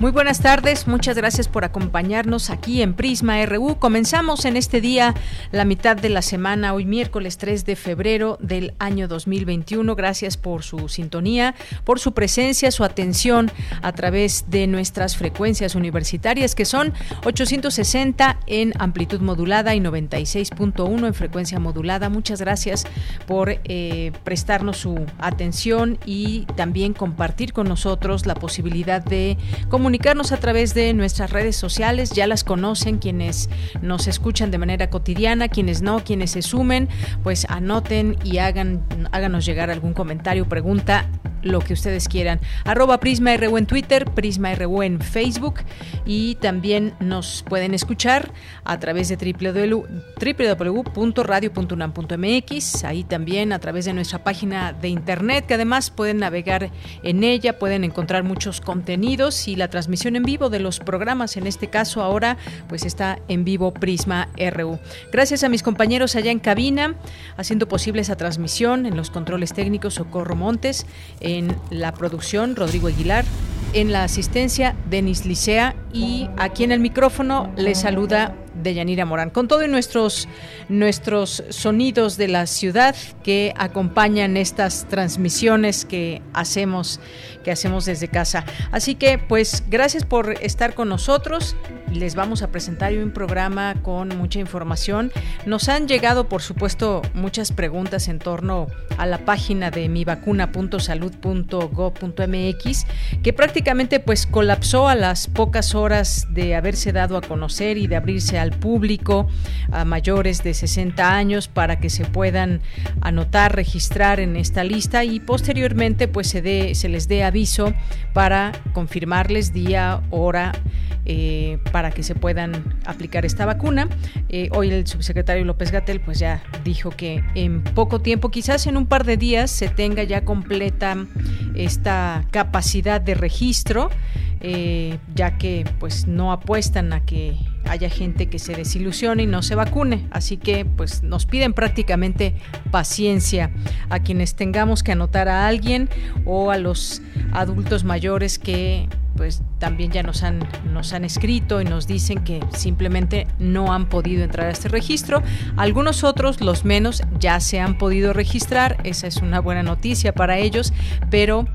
Muy buenas tardes, muchas gracias por acompañarnos aquí en Prisma RU. Comenzamos en este día la mitad de la semana, hoy miércoles 3 de febrero del año 2021. Gracias por su sintonía, por su presencia, su atención a través de nuestras frecuencias universitarias que son 860 en amplitud modulada y 96.1 en frecuencia modulada. Muchas gracias por eh, prestarnos su atención y también compartir con nosotros la posibilidad de comunicar comunicarnos a través de nuestras redes sociales. Ya las conocen quienes nos escuchan de manera cotidiana, quienes no, quienes se sumen, pues anoten y hagan, háganos llegar algún comentario, pregunta lo que ustedes quieran. Arroba Prisma RU en Twitter, Prisma RU en Facebook y también nos pueden escuchar a través de www.radio.unam.mx, ahí también a través de nuestra página de internet que además pueden navegar en ella, pueden encontrar muchos contenidos y la transmisión en vivo de los programas, en este caso ahora pues está en vivo Prisma RU. Gracias a mis compañeros allá en cabina haciendo posible esa transmisión en los controles técnicos Socorro Montes en la producción, Rodrigo Aguilar, en la asistencia, Denis Licea y aquí en el micrófono le saluda Deyanira Morán. Con todos nuestros, nuestros sonidos de la ciudad que acompañan estas transmisiones que hacemos, que hacemos desde casa. Así que, pues, gracias por estar con nosotros. Les vamos a presentar un programa con mucha información. Nos han llegado, por supuesto, muchas preguntas en torno a la página de mivacuna.salud.gov.mx, que prácticamente pues colapsó a las pocas horas de haberse dado a conocer y de abrirse al público a mayores de 60 años para que se puedan anotar, registrar en esta lista y posteriormente pues se, dé, se les dé aviso para confirmarles día, hora, eh, para que se puedan aplicar esta vacuna. Eh, hoy el subsecretario López Gatel pues ya dijo que en poco tiempo, quizás en un par de días, se tenga ya completa esta capacidad de registro, eh, ya que pues no apuestan a que haya gente que se desilusione y no se vacune. Así que pues nos piden prácticamente paciencia a quienes tengamos que anotar a alguien o a los adultos mayores que pues también ya nos han, nos han escrito y nos dicen que simplemente no han podido entrar a este registro. Algunos otros, los menos, ya se han podido registrar. Esa es una buena noticia para ellos, pero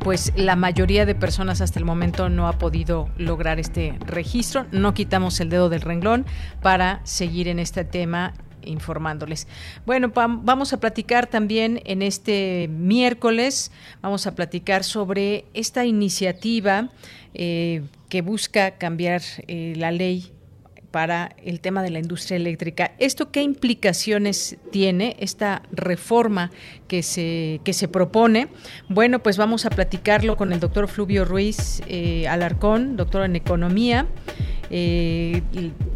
pues la mayoría de personas hasta el momento no ha podido lograr este registro. No quitamos el dedo del renglón para seguir en este tema informándoles. Bueno, vamos a platicar también en este miércoles, vamos a platicar sobre esta iniciativa eh, que busca cambiar eh, la ley para el tema de la industria eléctrica. ¿Esto qué implicaciones tiene esta reforma que se, que se propone? Bueno, pues vamos a platicarlo con el doctor Fluvio Ruiz eh, Alarcón, doctor en Economía. Eh,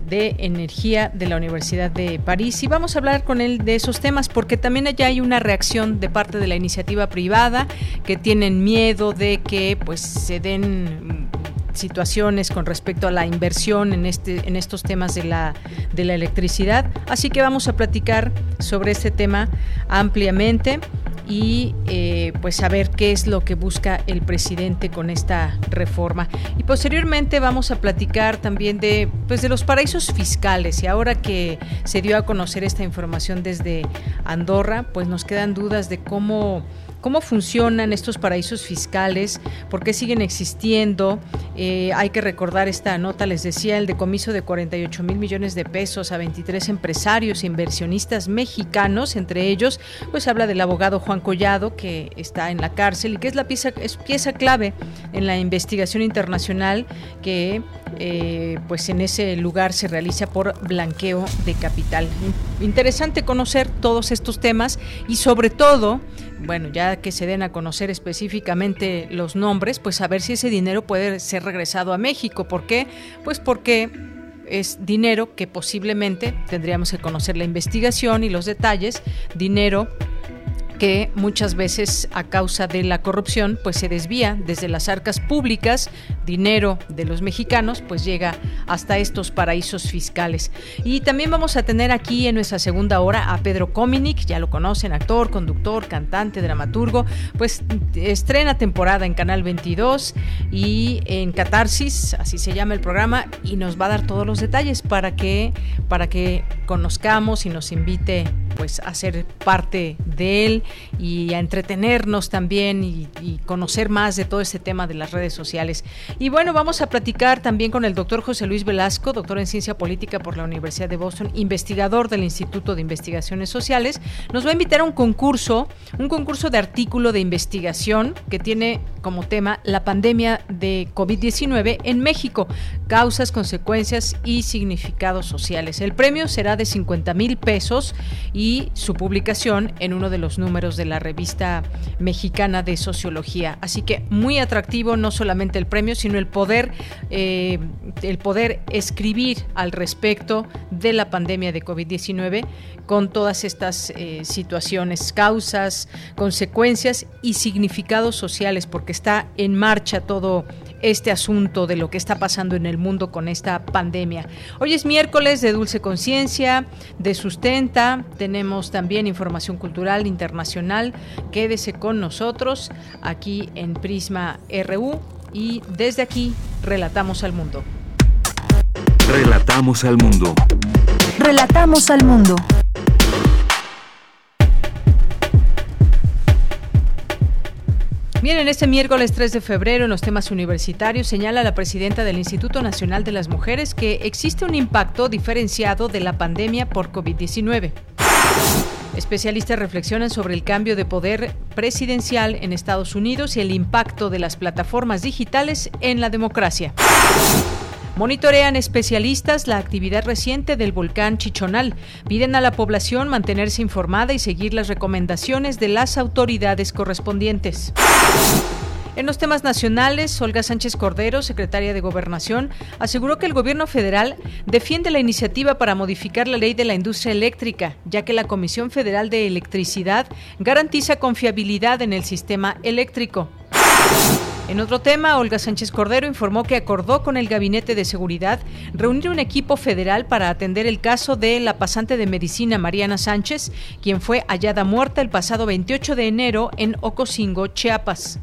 de Energía de la Universidad de París y vamos a hablar con él de esos temas porque también allá hay una reacción de parte de la iniciativa privada que tienen miedo de que pues se den situaciones con respecto a la inversión en este en estos temas de la de la electricidad. Así que vamos a platicar sobre este tema ampliamente y eh, pues saber qué es lo que busca el presidente con esta reforma. Y posteriormente vamos a platicar también de pues de los paraísos fiscales. Y ahora que se dio a conocer esta información desde Andorra pues nos quedan dudas de cómo cómo funcionan estos paraísos fiscales, por qué siguen existiendo. Eh, hay que recordar esta nota, les decía, el decomiso de 48 mil millones de pesos a 23 empresarios e inversionistas mexicanos, entre ellos, pues habla del abogado Juan Collado, que está en la cárcel y que es la pieza, es pieza clave en la investigación internacional que eh, pues en ese lugar se realiza por blanqueo de capital. Interesante conocer todos estos temas y sobre todo, bueno, ya que se den a conocer específicamente los nombres, pues saber si ese dinero puede ser regresado a México. ¿Por qué? Pues porque es dinero que posiblemente tendríamos que conocer la investigación y los detalles, dinero que muchas veces a causa de la corrupción pues se desvía desde las arcas públicas, dinero de los mexicanos pues llega hasta estos paraísos fiscales. Y también vamos a tener aquí en nuestra segunda hora a Pedro Cominic, ya lo conocen, actor, conductor, cantante, dramaturgo, pues estrena temporada en Canal 22 y en Catarsis, así se llama el programa y nos va a dar todos los detalles para que para que conozcamos y nos invite pues a ser parte de él y a entretenernos también y, conocer más de todo este tema de las redes sociales. Y bueno, vamos a platicar también con el doctor José Luis Velasco, doctor en ciencia política por la Universidad de Boston, investigador del Instituto de Investigaciones Sociales. Nos va a invitar a un concurso, un concurso de artículo de investigación que tiene como tema la pandemia de COVID-19 en México, causas, consecuencias y significados sociales. El premio será de 50 mil pesos y su publicación en uno de los números de la revista mexicana de sociología. Así que muy atractivo no solamente el premio, sino el poder, eh, el poder escribir al respecto de la pandemia de COVID-19 con todas estas eh, situaciones, causas, consecuencias y significados sociales, porque está en marcha todo este asunto de lo que está pasando en el mundo con esta pandemia. Hoy es miércoles de Dulce Conciencia, de Sustenta, tenemos también información cultural internacional. Quédese con nosotros aquí en Prisma RU y desde aquí relatamos al mundo. Relatamos al mundo. Relatamos al mundo. Bien, en este miércoles 3 de febrero, en los temas universitarios, señala la presidenta del Instituto Nacional de las Mujeres que existe un impacto diferenciado de la pandemia por COVID-19. Especialistas reflexionan sobre el cambio de poder presidencial en Estados Unidos y el impacto de las plataformas digitales en la democracia. Monitorean especialistas la actividad reciente del volcán Chichonal. Piden a la población mantenerse informada y seguir las recomendaciones de las autoridades correspondientes. En los temas nacionales, Olga Sánchez Cordero, secretaria de Gobernación, aseguró que el gobierno federal defiende la iniciativa para modificar la ley de la industria eléctrica, ya que la Comisión Federal de Electricidad garantiza confiabilidad en el sistema eléctrico. En otro tema, Olga Sánchez Cordero informó que acordó con el Gabinete de Seguridad reunir un equipo federal para atender el caso de la pasante de medicina Mariana Sánchez, quien fue hallada muerta el pasado 28 de enero en Ocosingo, Chiapas.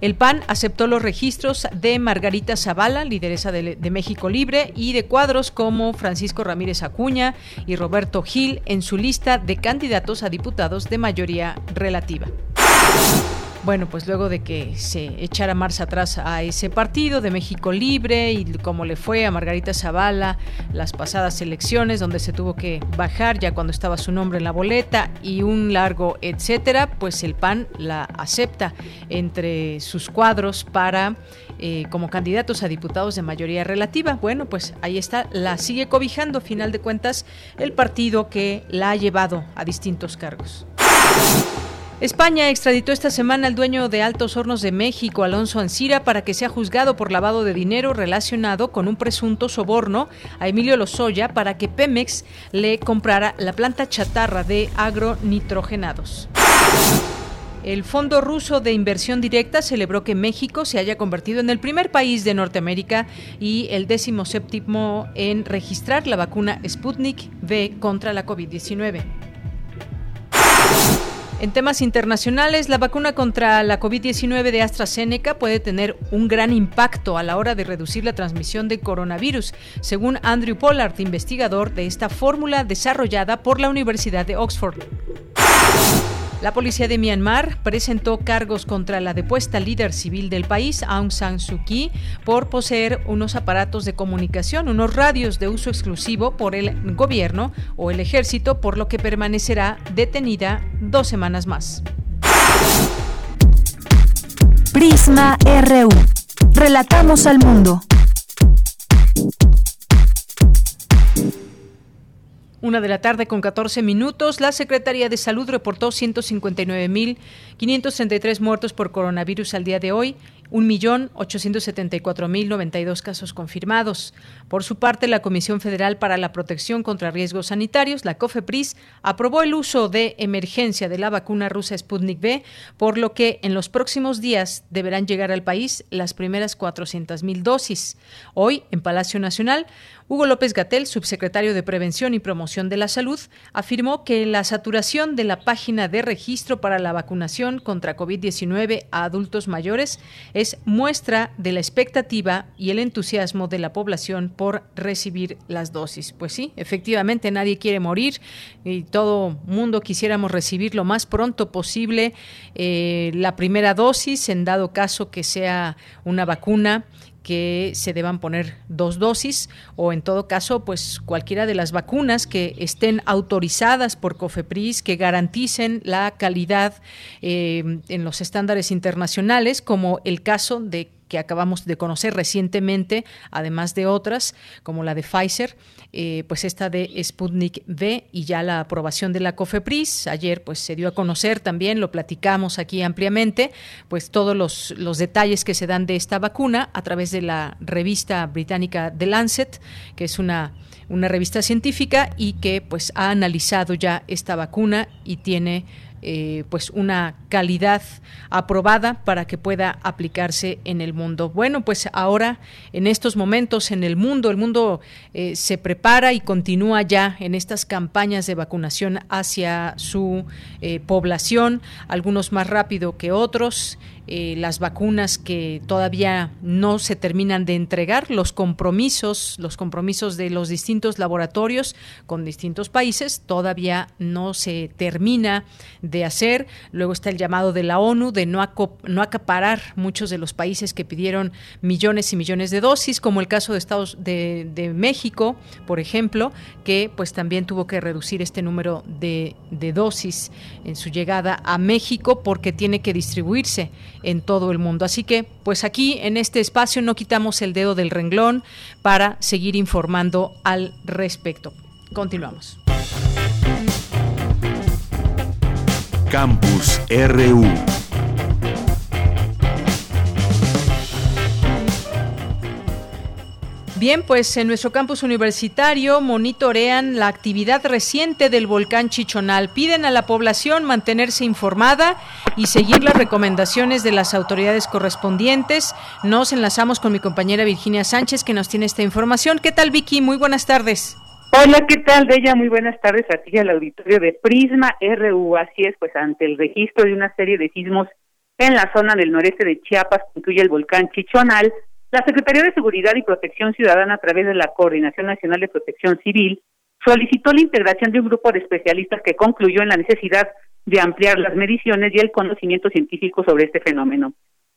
El PAN aceptó los registros de Margarita Zavala, lideresa de, de, México Libre, y de cuadros como Francisco Ramírez Acuña y Roberto Gil en su lista de candidatos a diputados de mayoría relativa bueno, pues luego de que se echara marcha atrás a ese partido de México Libre y como le fue a Margarita Zavala las pasadas elecciones donde se tuvo que bajar ya cuando estaba su nombre en la boleta y un largo etcétera, pues el PAN la acepta entre sus cuadros para eh, como candidatos a diputados de mayoría relativa. Bueno, pues ahí está, la sigue cobijando, final de cuentas, el partido que la ha llevado a distintos cargos. España extraditó esta semana al dueño de Altos Hornos de México, Alonso Ancira, para que sea juzgado por lavado de dinero relacionado con un presunto soborno a Emilio Lozoya para que Pemex le comprara la planta chatarra de agronitrogenados. El Fondo Ruso de Inversión Directa celebró que México se haya convertido en el primer país de Norteamérica y el décimo séptimo en registrar la vacuna Sputnik V contra la COVID-19. En temas internacionales, la vacuna contra la COVID-19 de AstraZeneca puede tener un gran impacto a la hora de reducir la transmisión de coronavirus, según Andrew Pollard, investigador de esta fórmula desarrollada por la Universidad de Oxford. La policía de Myanmar presentó cargos contra la depuesta líder civil del país, Aung San Suu Kyi, por poseer unos aparatos de comunicación, unos radios de uso exclusivo por el gobierno o el ejército, por lo que permanecerá detenida dos semanas más. Prisma RU. Relatamos al mundo. Una de la tarde con 14 minutos, la Secretaría de Salud reportó 159.533 muertos por coronavirus al día de hoy 1.874.092 casos confirmados. Por su parte, la Comisión Federal para la Protección contra Riesgos Sanitarios, la COFEPRIS, aprobó el uso de emergencia de la vacuna rusa Sputnik V, por lo que en los próximos días deberán llegar al país las primeras 400.000 dosis. Hoy, en Palacio Nacional, Hugo López Gatel, subsecretario de Prevención y Promoción de la Salud, afirmó que la saturación de la página de registro para la vacunación contra COVID-19 a adultos mayores es muestra de la expectativa y el entusiasmo de la población por recibir las dosis. Pues sí, efectivamente nadie quiere morir y todo mundo quisiéramos recibir lo más pronto posible eh, la primera dosis, en dado caso que sea una vacuna que se deban poner dos dosis o en todo caso pues cualquiera de las vacunas que estén autorizadas por COFEPRIS que garanticen la calidad eh, en los estándares internacionales como el caso de que acabamos de conocer recientemente, además de otras, como la de Pfizer, eh, pues esta de Sputnik V y ya la aprobación de la COFEPRIS. Ayer pues se dio a conocer también, lo platicamos aquí ampliamente, pues todos los, los detalles que se dan de esta vacuna a través de la revista británica The Lancet, que es una una revista científica y que pues ha analizado ya esta vacuna y tiene eh, pues una calidad aprobada para que pueda aplicarse en el mundo. Bueno, pues ahora en estos momentos en el mundo, el mundo eh, se prepara y continúa ya en estas campañas de vacunación hacia su eh, población, algunos más rápido que otros. Eh, las vacunas que todavía no se terminan de entregar, los compromisos, los compromisos de los distintos laboratorios con distintos países todavía no se termina de hacer. Luego está el llamado de la ONU de no, no acaparar muchos de los países que pidieron millones y millones de dosis, como el caso de Estados de, de México, por ejemplo, que pues también tuvo que reducir este número de, de dosis en su llegada a México porque tiene que distribuirse en todo el mundo. Así que, pues aquí en este espacio no quitamos el dedo del renglón para seguir informando al respecto. Continuamos. Campus RU. Bien, pues en nuestro campus universitario monitorean la actividad reciente del volcán Chichonal. Piden a la población mantenerse informada y seguir las recomendaciones de las autoridades correspondientes. Nos enlazamos con mi compañera Virginia Sánchez que nos tiene esta información. ¿Qué tal Vicky? Muy buenas tardes. Hola, ¿qué tal, Bella? Muy buenas tardes a ti al auditorio de Prisma RU. Así es, pues ante el registro de una serie de sismos en la zona del noreste de Chiapas, incluye el volcán Chichonal, la Secretaría de Seguridad y Protección Ciudadana, a través de la Coordinación Nacional de Protección Civil, solicitó la integración de un grupo de especialistas que concluyó en la necesidad de ampliar las mediciones y el conocimiento científico sobre este fenómeno.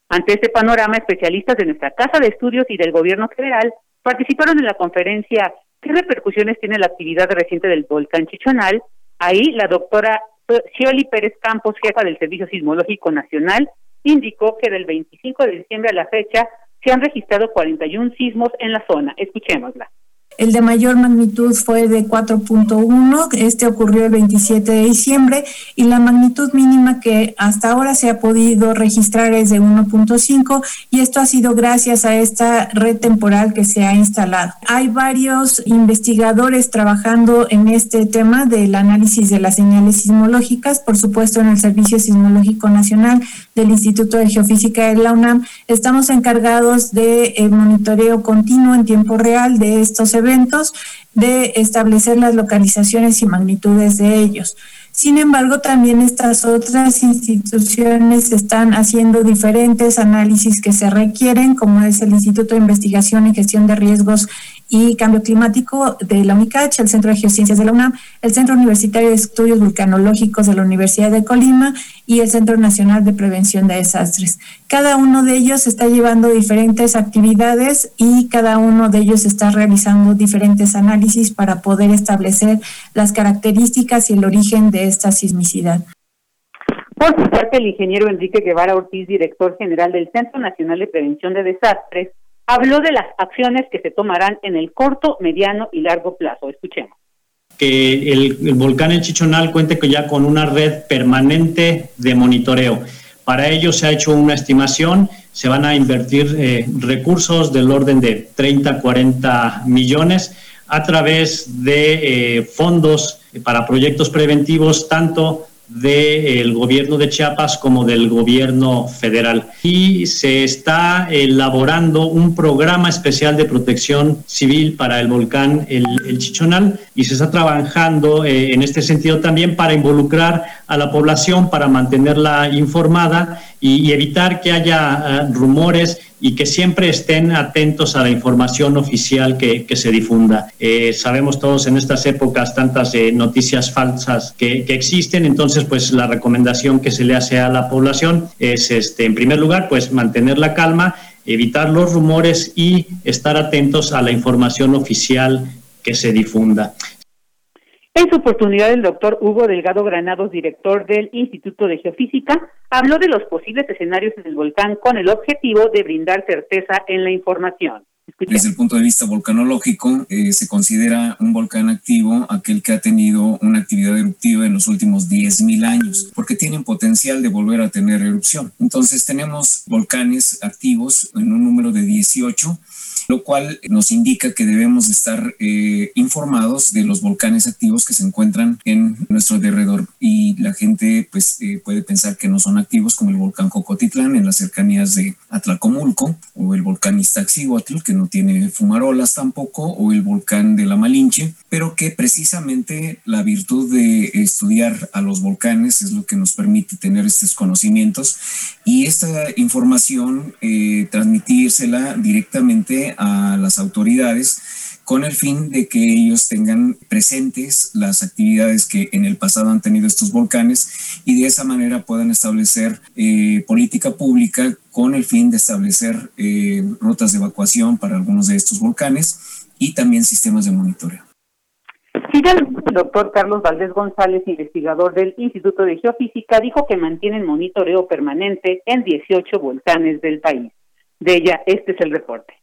Ante este panorama, especialistas de nuestra Casa de Estudios y del Gobierno Federal participaron en la conferencia ¿Qué repercusiones tiene la actividad reciente del volcán Chichonal? Ahí la doctora Scioli Pérez Campos, jefa del Servicio Sismológico Nacional, indicó que del 25 de diciembre a la fecha se han registrado 41 sismos en la zona. Escuchémosla. El de mayor magnitud fue de 4.1, este ocurrió el 27 de diciembre y la magnitud mínima que hasta ahora se ha podido registrar es de 1.5 y esto ha sido gracias a esta red temporal que se ha instalado. Hay varios investigadores trabajando en este tema del análisis de las señales sismológicas, por supuesto en el Servicio Sismológico Nacional del Instituto de Geofísica de la UNAM. Estamos encargados de eh, monitoreo continuo en tiempo real de estos eventos, de establecer las localizaciones y magnitudes de ellos. Sin embargo, también estas otras instituciones están haciendo diferentes análisis que se requieren, como es el Instituto de Investigación y Gestión de Riesgos y Cambio Climático de la UNICACH, el Centro de Geociencias de la UNAM, el Centro Universitario de Estudios Vulcanológicos de la Universidad de Colima y el Centro Nacional de Prevención de Desastres. Cada uno de ellos está llevando diferentes actividades y cada uno de ellos está realizando diferentes análisis para poder establecer las características y el origen de esta sismicidad. Por su parte, el ingeniero Enrique Guevara Ortiz, director general del Centro Nacional de Prevención de Desastres, habló de las acciones que se tomarán en el corto, mediano y largo plazo. Escuchemos. Que el, volcán El Chichonal cuente ya con una red permanente de monitoreo. Para ello se ha hecho una estimación, se van a invertir eh, recursos del orden de 30, 40 millones a través de eh, fondos para proyectos preventivos, tanto del gobierno de Chiapas como del gobierno federal. Y se está elaborando un programa especial de protección civil para el volcán El, Chichonal y se está trabajando eh, en este sentido también para involucrar a la población, para mantenerla informada y, evitar que haya eh, rumores y que siempre estén atentos a la información oficial que, se difunda. Eh, sabemos todos en estas épocas tantas eh, noticias falsas que, que, existen, entonces pues la recomendación que se le hace a la población es, este, en primer lugar, pues mantener la calma, evitar los rumores y estar atentos a la información oficial que se difunda. En su oportunidad, el doctor Hugo Delgado Granados, director del Instituto de Geofísica, habló de los posibles escenarios del volcán con el objetivo de brindar certeza en la información. Desde el punto de vista volcanológico, eh, se considera un volcán activo aquel que ha tenido una actividad eruptiva en los últimos 10.000 años, porque tienen potencial de volver a tener erupción. Entonces tenemos volcanes activos en un número de 18 lo cual nos indica que debemos estar eh, informados de los volcanes activos que se encuentran en nuestro alrededor. Y la gente pues eh, puede pensar que no son activos como el volcán Cocotitlán en las cercanías de Atlacomulco o el volcán Iztaccíhuatl que no tiene fumarolas tampoco o el volcán de la Malinche, pero que precisamente la virtud de estudiar a los volcanes es lo que nos permite tener estos conocimientos y esta información eh, transmitírsela directamente a las autoridades con el fin de que ellos tengan presentes las actividades que en el pasado han tenido estos volcanes y de esa manera puedan establecer eh, política pública con el fin de establecer eh, rutas de evacuación para algunos de estos volcanes y también sistemas de monitoreo. el doctor Carlos Valdés González, investigador del Instituto de Geofísica, dijo que mantienen monitoreo permanente en 18 volcanes del país. De ella, este es el reporte.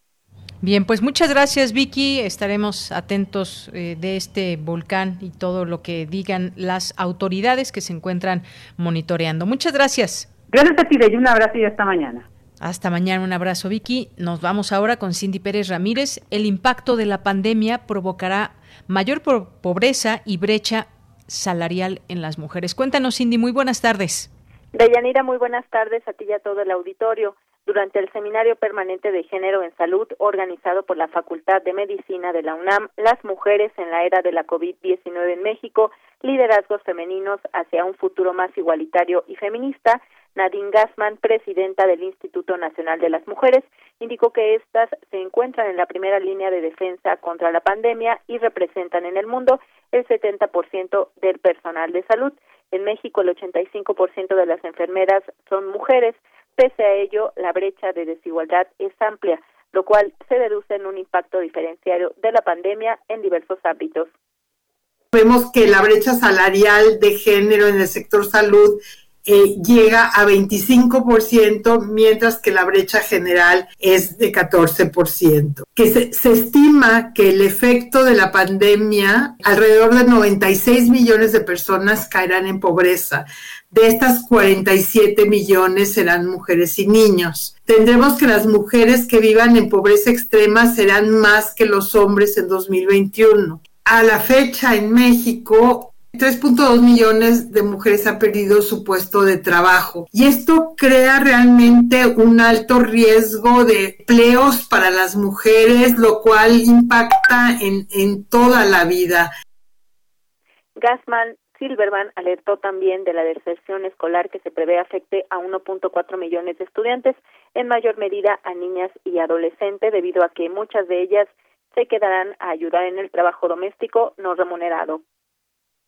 Bien, pues muchas gracias Vicky. Estaremos atentos eh, de este volcán y todo lo que digan las autoridades que se encuentran monitoreando. Muchas gracias. Gracias a ti, y un abrazo y hasta mañana. Hasta mañana, un abrazo Vicky. Nos vamos ahora con Cindy Pérez Ramírez. El impacto de la pandemia provocará mayor pobreza y brecha salarial en las mujeres. Cuéntanos Cindy, muy buenas tardes. Deyanira, muy buenas tardes a ti y a todo el auditorio durante el Seminario Permanente de Género en Salud organizado por la Facultad de Medicina de la UNAM, Las Mujeres en la Era de la COVID-19 en México, Liderazgos Femeninos hacia un futuro más igualitario y feminista, Nadine Gassman, presidenta del Instituto Nacional de las Mujeres, indicó que éstas se encuentran en la primera línea de defensa contra la pandemia y representan en el mundo el 70% del personal de salud. En México, el 85% de las enfermeras son mujeres. Pese a ello, la brecha de desigualdad es amplia, lo cual se deduce en un impacto diferenciario de la pandemia en diversos ámbitos. Vemos que la brecha salarial de género en el sector salud eh, llega a 25%, mientras que la brecha general es de 14%. Que se, se, estima que el efecto de la pandemia, alrededor de 96 millones de personas caerán en pobreza. De estas 47 millones serán mujeres y niños. Tendremos que las mujeres que vivan en pobreza extrema serán más que los hombres en 2021. A la fecha en México, 3.2 millones de mujeres han perdido su puesto de trabajo y esto crea realmente un alto riesgo de empleos para las mujeres, lo cual impacta en, en toda la vida. Gasman Silverman alertó también de la deserción escolar que se prevé afecte a 1.4 millones de estudiantes, en mayor medida a niñas y adolescentes, debido a que muchas de ellas se quedarán a ayudar en el trabajo doméstico no remunerado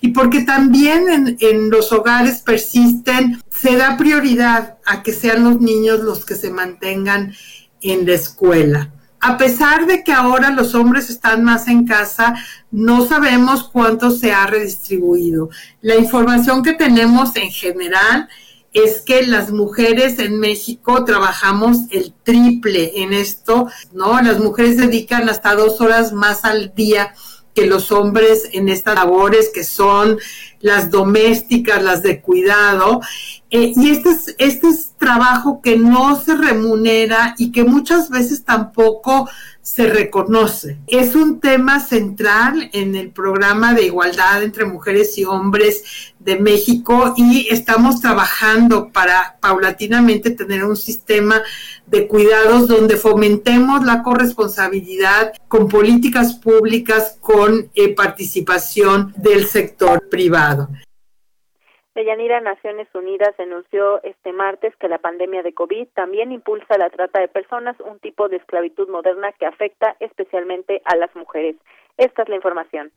y porque también en, en, los hogares persisten, se da prioridad a que sean los niños los que se mantengan en la escuela. A pesar de que ahora los hombres están más en casa, no sabemos cuánto se ha redistribuido. La información que tenemos en general es que las mujeres en México trabajamos el triple en esto, ¿no? Las mujeres dedican hasta dos horas más al día que los hombres en estas labores que son las domésticas, las de cuidado. Eh, y este es, este es trabajo que no se remunera y que muchas veces tampoco se reconoce. Es un tema central en el programa de igualdad entre mujeres y hombres de México y estamos trabajando para paulatinamente tener un sistema de cuidados donde fomentemos la corresponsabilidad con políticas públicas con eh, participación del sector privado. Deyanira, Naciones Unidas anunció este martes que la pandemia de COVID también impulsa la trata de personas, un tipo de esclavitud moderna que afecta especialmente a las mujeres. Esta es la información.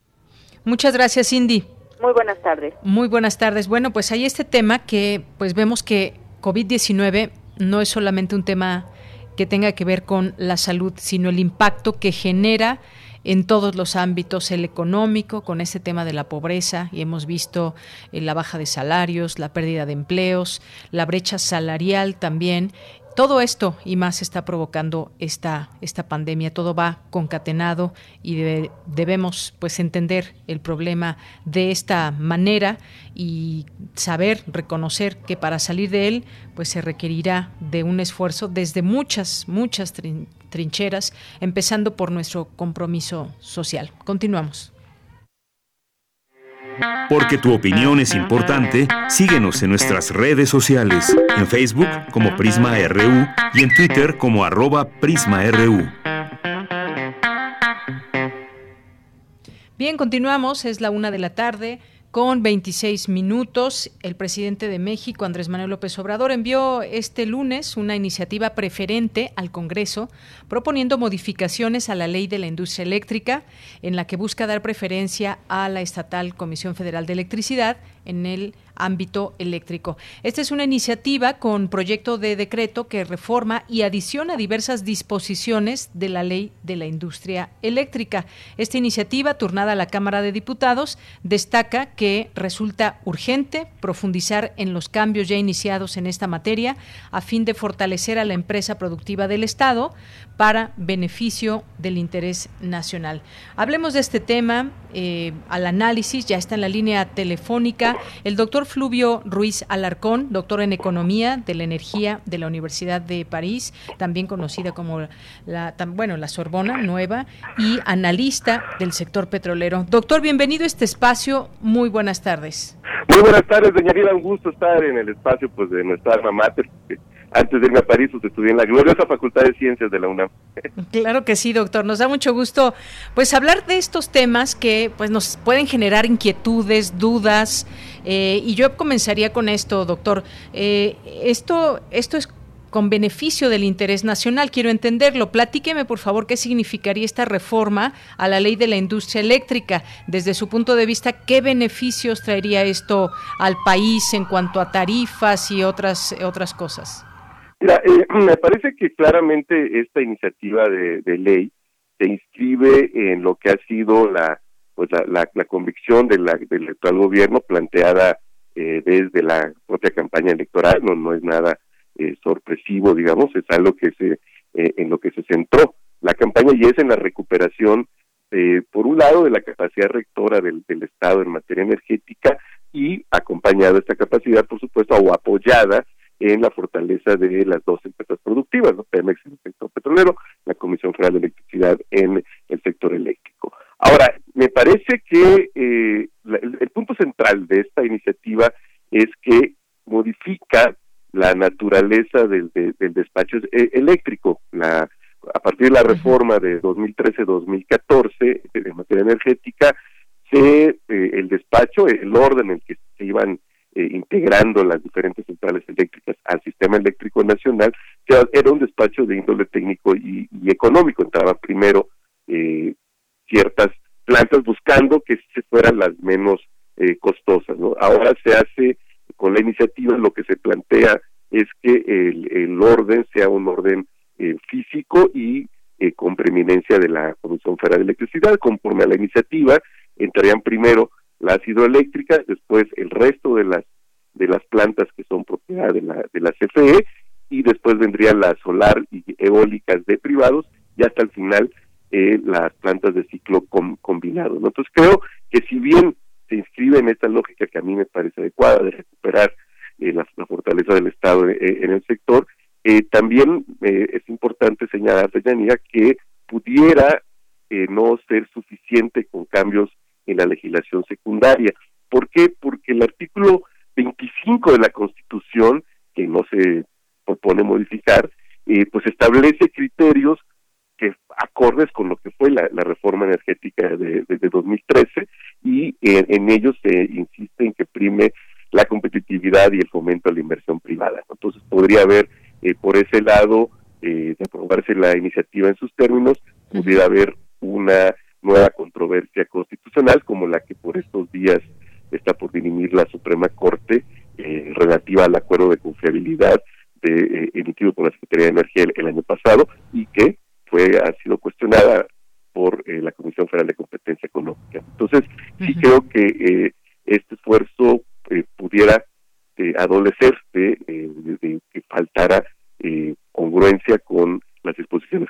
Muchas gracias, Cindy. Muy buenas tardes. Muy buenas tardes. Bueno, pues hay este tema que pues vemos que COVID-19 no es solamente un tema que tenga que ver con la salud, sino el impacto que genera en todos los ámbitos, el económico, con este tema de la pobreza, y hemos visto eh, la baja de salarios, la pérdida de empleos, la brecha salarial también, todo esto y más está provocando esta, esta pandemia, todo va concatenado y debemos pues entender el problema de esta manera y saber reconocer que para salir de él pues se requerirá de un esfuerzo desde muchas, muchas trincheras, empezando por nuestro compromiso social. Continuamos. Porque tu opinión es importante, síguenos en nuestras redes sociales, en Facebook como Prisma RU y en Twitter como arroba PrismaRU. Bien, continuamos, es la una de la tarde con 26 minutos. El presidente de México, Andrés Manuel López Obrador, envió este lunes una iniciativa preferente al Congreso proponiendo modificaciones a la ley de la industria eléctrica en la que busca dar preferencia a la estatal Comisión Federal de Electricidad en el ámbito eléctrico. Esta es una iniciativa con proyecto de decreto que reforma y adiciona diversas disposiciones de la ley de la industria eléctrica. Esta iniciativa, turnada a la Cámara de Diputados, destaca que resulta urgente profundizar en los cambios ya iniciados en esta materia a fin de fortalecer a la empresa productiva del Estado para beneficio del interés nacional. Hablemos de este tema eh, al análisis, ya está en la línea telefónica el doctor Fluvio Ruiz Alarcón, doctor en Economía de la Energía de la Universidad de París, también conocida como la, bueno, la Sorbona Nueva, y analista del sector petrolero. Doctor, bienvenido a este espacio, muy buenas tardes. Muy buenas tardes, doña un gusto estar en el espacio pues de nuestra alma mater antes de irme a París, pues estudié en la gloriosa Facultad de Ciencias de la UNAM. Claro que sí, doctor. Nos da mucho gusto, pues, hablar de estos temas que, pues, nos pueden generar inquietudes, dudas. Eh, y yo comenzaría con esto, doctor. Eh, esto, esto es con beneficio del interés nacional. Quiero entenderlo. Platíqueme, por favor, qué significaría esta reforma a la ley de la industria eléctrica. Desde su punto de vista, ¿qué beneficios traería esto al país en cuanto a tarifas y otras, otras cosas? Mira, eh, me parece que claramente esta iniciativa de, ley se inscribe en lo que ha sido la pues la, la, convicción de la, del actual gobierno planteada eh, desde la propia campaña electoral, no, no es nada eh, sorpresivo, digamos, es algo que se en lo que se centró la campaña y es en la recuperación, por un lado, de la capacidad rectora del, del Estado en materia energética y acompañada esta capacidad, por supuesto, o apoyada en la fortaleza de las dos empresas productivas, ¿no? Pemex en el sector petrolero, la Comisión Federal de Electricidad en el sector eléctrico. Ahora, me parece que eh, el, punto central de esta iniciativa es que modifica la naturaleza del, despacho eh, eléctrico. La, a partir de la reforma de 2013-2014 en materia energética, se, eh, el despacho, el orden en que se iban eh, integrando las diferentes centrales eléctricas al sistema eléctrico nacional, era un despacho de índole técnico y, económico. Entraba primero eh, ciertas plantas buscando que se fueran las menos eh, costosas. Ahora se hace con la iniciativa, lo que se plantea es que el, el orden sea un orden eh, físico y eh, con preeminencia de la Comisión Federal de Electricidad. Conforme a la iniciativa, entrarían primero las hidroeléctricas, después el resto de las de las plantas que son propiedad de la de la CFE y después vendrían las solar y eólicas de privados y hasta el final eh, las plantas de ciclo combinado. Entonces creo que si bien se inscribe en esta lógica que a mí me parece adecuada de recuperar eh, la, fortaleza del Estado eh, en, el sector, también es importante señalar, Yanira, que pudiera no ser suficiente con cambios en la legislación secundaria. ¿Por qué? Porque el artículo 25 de la Constitución, que no se propone modificar, eh, pues establece criterios que acordes con lo que fue la, reforma energética de, 2013 y en ellos se insiste en que prime la competitividad y el fomento a la inversión privada. Entonces podría haber eh, por ese lado eh, de aprobarse la iniciativa en sus términos, pudiera haber una nueva controversia constitucional como la que por estos días está por dirimir la Suprema Corte eh, relativa al acuerdo de confiabilidad de, eh, emitido por la Secretaría de Energía el, año pasado y que fue ha sido cuestionada por eh, la Comisión Federal de Competencia Económica. Entonces, sí creo que este esfuerzo pudiera adolecer de, de, que faltara congruencia con las disposiciones.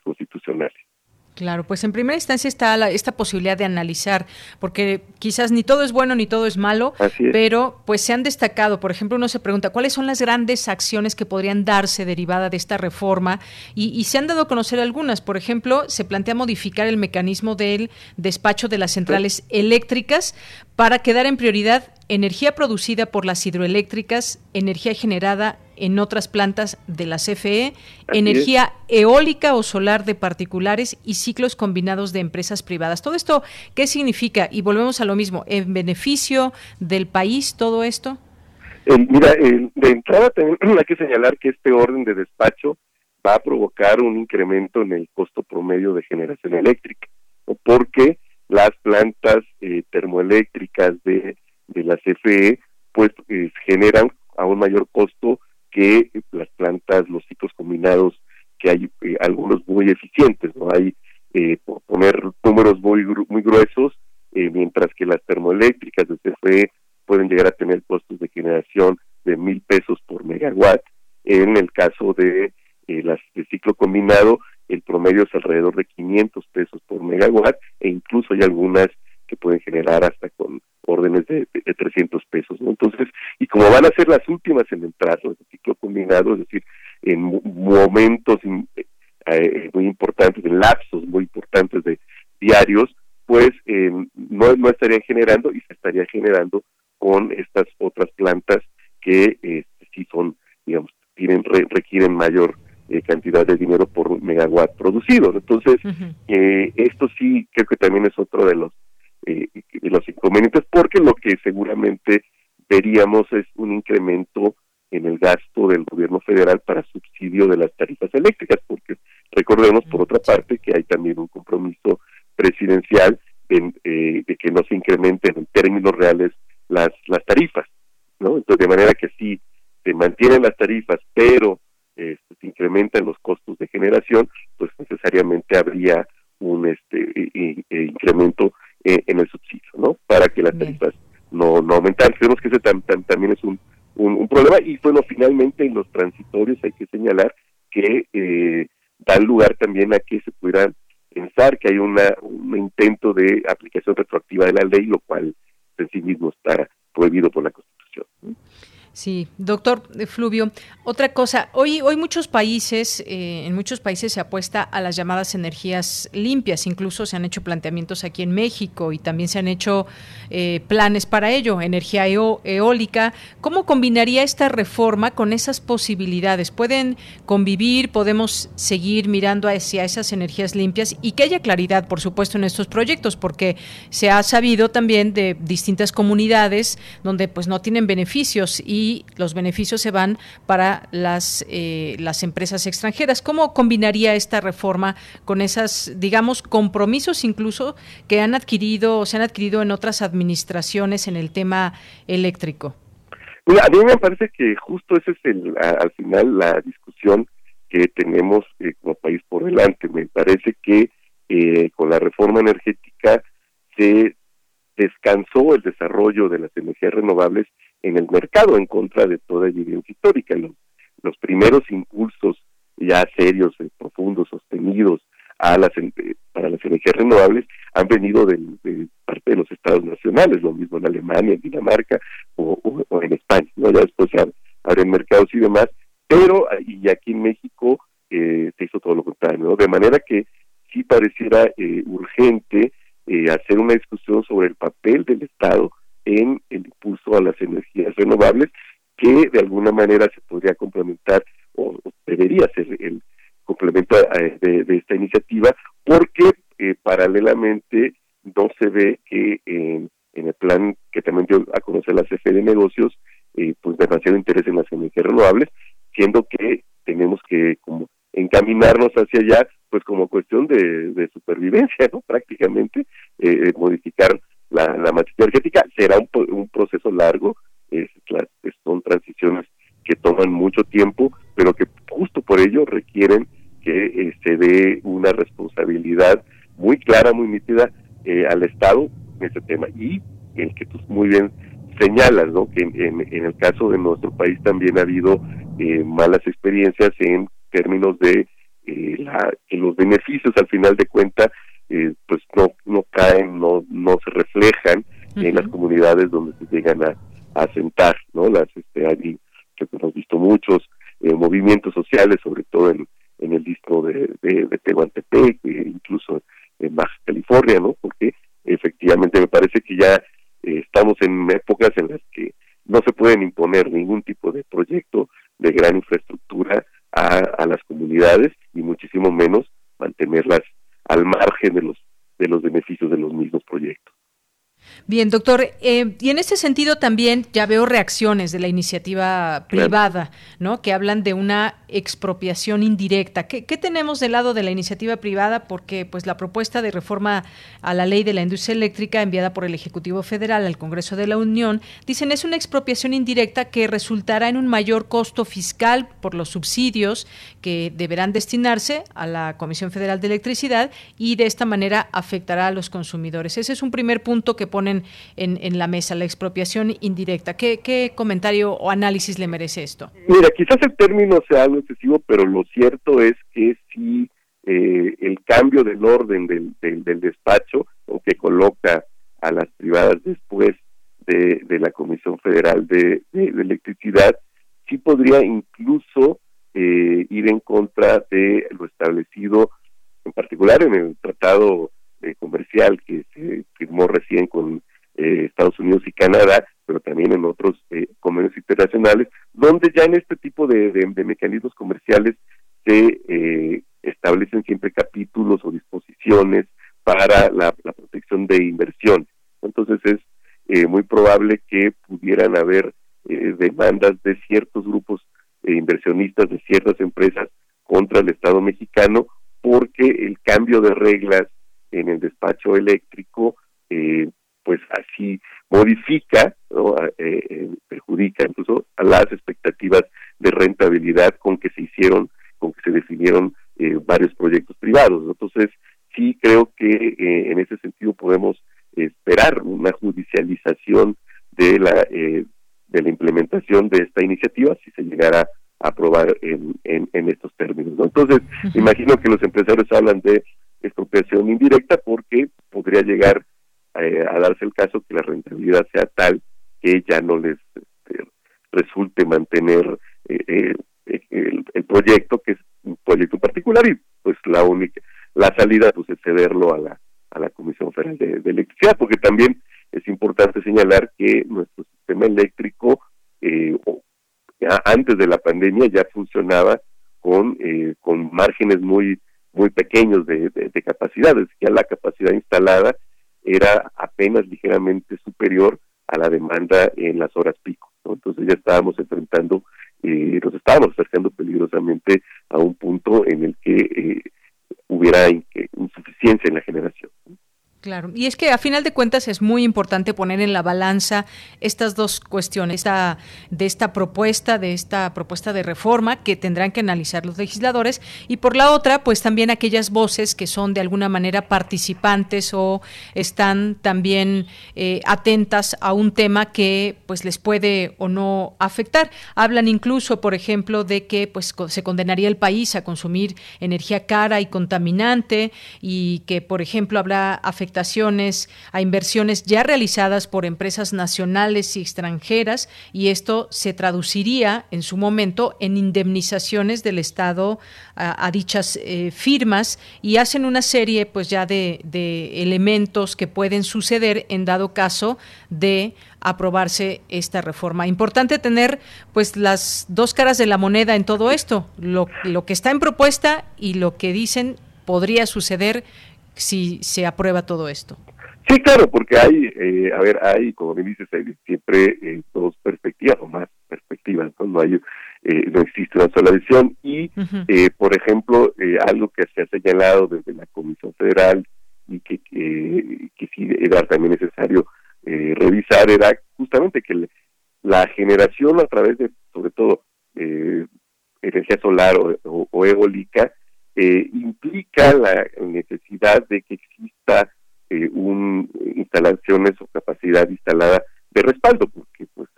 Claro, pues en primera instancia está esta posibilidad de analizar, porque quizás ni todo es bueno ni todo es malo, pero pues se han destacado, por ejemplo, uno se pregunta cuáles son las grandes acciones que podrían darse derivada de esta reforma y, se han dado a conocer algunas. Por ejemplo, se plantea modificar el mecanismo del despacho de las centrales eléctricas para quedar en prioridad energía producida por las hidroeléctricas, energía generada en otras plantas de la CFE, energía eólica o solar de particulares y ciclos combinados de empresas privadas. Todo esto, ¿qué significa? Y volvemos a lo mismo, ¿en beneficio del país todo esto? Eh, mira, de entrada también hay que señalar que este orden de despacho va a provocar un incremento en el costo promedio de generación eléctrica, porque las plantas eh, termoeléctricas de de la CFE, pues eh, generan a un mayor costo que las plantas, los ciclos combinados, que hay eh, algunos muy eficientes, ¿no? Hay, eh, por poner números muy, muy gruesos, mientras que las termoeléctricas de CFE pueden llegar a tener costos de generación de mil pesos por megawatt. En el caso de las de ciclo combinado, el promedio es alrededor de 500 pesos por megawatt e incluso hay algunas que pueden generar hasta con órdenes de, de, 300 pesos. ¿no? Entonces, y como van a ser las últimas en entrar, el ciclo combinado, es decir, en momentos eh, muy importantes, en lapsos muy importantes de diarios, pues eh, no, no estarían generando y se estaría generando con estas otras plantas que eh, sí son, digamos, tienen, requieren mayor eh, cantidad de dinero por megawatt producido. Entonces, esto sí creo que también es otro de los eh, los inconvenientes, porque lo que seguramente veríamos es un incremento en el gasto del gobierno federal para subsidio de las tarifas eléctricas, porque recordemos por otra parte que hay también un compromiso presidencial de, eh, de que no se incrementen en términos reales las, las tarifas, ¿no? Entonces, de manera que si se mantienen las tarifas, pero eh, se incrementan los costos de generación, pues necesariamente habría un este incremento eh, en el subsidio, ¿no? Para que las tarifas no, no aumentaran. Creemos que ese también es un, un, problema y bueno, finalmente en los transitorios hay que señalar que eh, dan lugar también a que se puedan pensar que hay una, un intento de aplicación retroactiva de la ley, lo cual en sí mismo está prohibido por la Constitución. Sí, doctor Fluvio. Otra cosa, hoy, hoy muchos países, eh, en muchos países se apuesta a las llamadas energías limpias. Incluso se han hecho planteamientos aquí en México y también se han hecho eh, planes para ello, energía eólica. ¿Cómo combinaría esta reforma con esas posibilidades? ¿Pueden convivir? ¿Podemos seguir mirando hacia esas energías limpias? Y que haya claridad, por supuesto, en estos proyectos, porque se ha sabido también de distintas comunidades donde pues no tienen beneficios y y los beneficios se van para las, eh, las empresas extranjeras. ¿Cómo combinaría esta reforma con esas, digamos, compromisos incluso que han adquirido o se han adquirido en otras administraciones en el tema eléctrico? A mí me parece que justo ese es el, al final la discusión que tenemos eh, como país por delante. Me parece que eh, con la reforma energética se descansó el desarrollo de las energías renovables en el mercado en contra de toda evidencia histórica. Los, primeros impulsos ya serios, eh, profundos, sostenidos a las para las energías renovables han venido de, parte de los estados nacionales, lo mismo en Alemania, en Dinamarca o, en España, ¿no? ya después abren mercados y demás, pero y aquí en México eh, se hizo todo lo contrario, ¿no? de manera que sí pareciera eh, urgente eh, hacer una discusión sobre el papel del Estado en el impulso a las energías renovables, que de alguna manera se podría complementar o, debería ser el complemento eh, de, esta iniciativa, porque eh, paralelamente no se ve que en, el plan que también dio a conocer la CFE de negocios, pues demasiado interés en las energías renovables, siendo que tenemos que como encaminarnos hacia allá pues como cuestión de, supervivencia, ¿no? Prácticamente, eh, eh, modificar la, la matriz energética será un, un proceso largo, es, son transiciones que toman mucho tiempo, pero que justo por ello requieren que eh, se dé una responsabilidad muy clara, muy nítida al Estado en ese tema. Y el que tú muy bien señalas, ¿no? Que en, en, el caso de nuestro país también ha habido malas experiencias en términos de eh, la, los beneficios al final de cuentas eh, pues no no caen no no se reflejan en las comunidades donde se llegan a, asentar no las este hay, que hemos visto muchos eh, movimientos sociales sobre todo en, en el disco de, de, de Tehuantepec incluso en Baja California no porque efectivamente me parece que ya estamos en épocas en las que no se pueden imponer ningún tipo de proyecto de gran infraestructura a, a las comunidades y muchísimo menos mantenerlas al margen de los de los beneficios de los mismos proyectos. Bien, doctor, eh, y en ese sentido también ya veo reacciones de la iniciativa privada, ¿no? Que hablan de una expropiación indirecta. ¿Qué, tenemos del lado de la iniciativa privada? Porque pues la propuesta de reforma a la ley de la industria eléctrica enviada por el Ejecutivo Federal al Congreso de la Unión, dicen es una expropiación indirecta que resultará en un mayor costo fiscal por los subsidios que deberán destinarse a la Comisión Federal de Electricidad y de esta manera afectará a los consumidores. Ese es un primer punto que en, la mesa, la expropiación indirecta. ¿Qué, ¿Qué comentario o análisis le merece esto? Mira, quizás el término sea algo excesivo, pero lo cierto es que si eh, el cambio del orden del, del, despacho, o que coloca a las privadas después de, de la Comisión Federal de, Electricidad, sí podría incluso eh, ir en contra de lo establecido, en particular en el Tratado eh, Comercial que se firmó recién con Estados Unidos y Canadá, pero también en otros eh, convenios internacionales, donde ya en este tipo de, mecanismos comerciales se eh, establecen siempre capítulos o disposiciones para la, protección de inversión. Entonces es eh, muy probable que pudieran haber eh, demandas de ciertos grupos inversionistas de ciertas empresas contra el Estado mexicano porque el cambio de reglas en el despacho eléctrico pues así modifica, eh, eh, perjudica incluso a las expectativas de rentabilidad con que se hicieron, con que se definieron eh, varios proyectos privados. Entonces, sí creo que en ese sentido podemos esperar una judicialización de la de la implementación de esta iniciativa si se llegara a aprobar en, en, estos términos. Entonces, imagino que los empresarios hablan de expropiación indirecta porque podría llegar eh, a darse el caso que la rentabilidad sea tal que ya no les este, resulte mantener eh, eh, el, proyecto que es un proyecto particular y pues la única la salida pues es cederlo a la a la Comisión Federal de, Electricidad porque también es importante señalar que nuestro sistema eléctrico antes de la pandemia ya funcionaba con con márgenes muy muy pequeños de, de, de capacidad, ya la capacidad instalada era apenas ligeramente superior a la demanda en las horas pico. Entonces ya estábamos enfrentando, eh, nos estábamos acercando peligrosamente a un punto en el que eh, hubiera insuficiencia en la generación. Claro, y es que a final de cuentas es muy importante poner en la balanza estas dos cuestiones esta, de esta propuesta, de esta propuesta de reforma que tendrán que analizar los legisladores y por la otra, pues también aquellas voces que son de alguna manera participantes o están también eh, atentas a un tema que pues les puede o no afectar. Hablan incluso, por ejemplo, de que pues se condenaría el país a consumir energía cara y contaminante y que, por ejemplo, habrá afectación a inversiones ya realizadas por empresas nacionales y extranjeras y esto se traduciría en su momento en indemnizaciones del Estado a, dichas eh, firmas y hacen una serie pues ya de, de elementos que pueden suceder en dado caso de aprobarse esta reforma. Importante tener pues las dos caras de la moneda en todo esto, lo, lo que está en propuesta y lo que dicen podría suceder si se aprueba todo esto? Sí, claro, porque hay, eh, a ver, hay, como me dices, siempre eh, dos perspectivas o más perspectivas, no, hay, eh, no existe una sola visión. Y, por ejemplo, algo que se ha señalado desde la Comisión Federal y que, que sí era también necesario revisar era justamente que la generación a través de, sobre todo, energía solar o eólica, eh, implica la necesidad de que exista eh, un instalaciones o capacidad instalada de respaldo, porque pues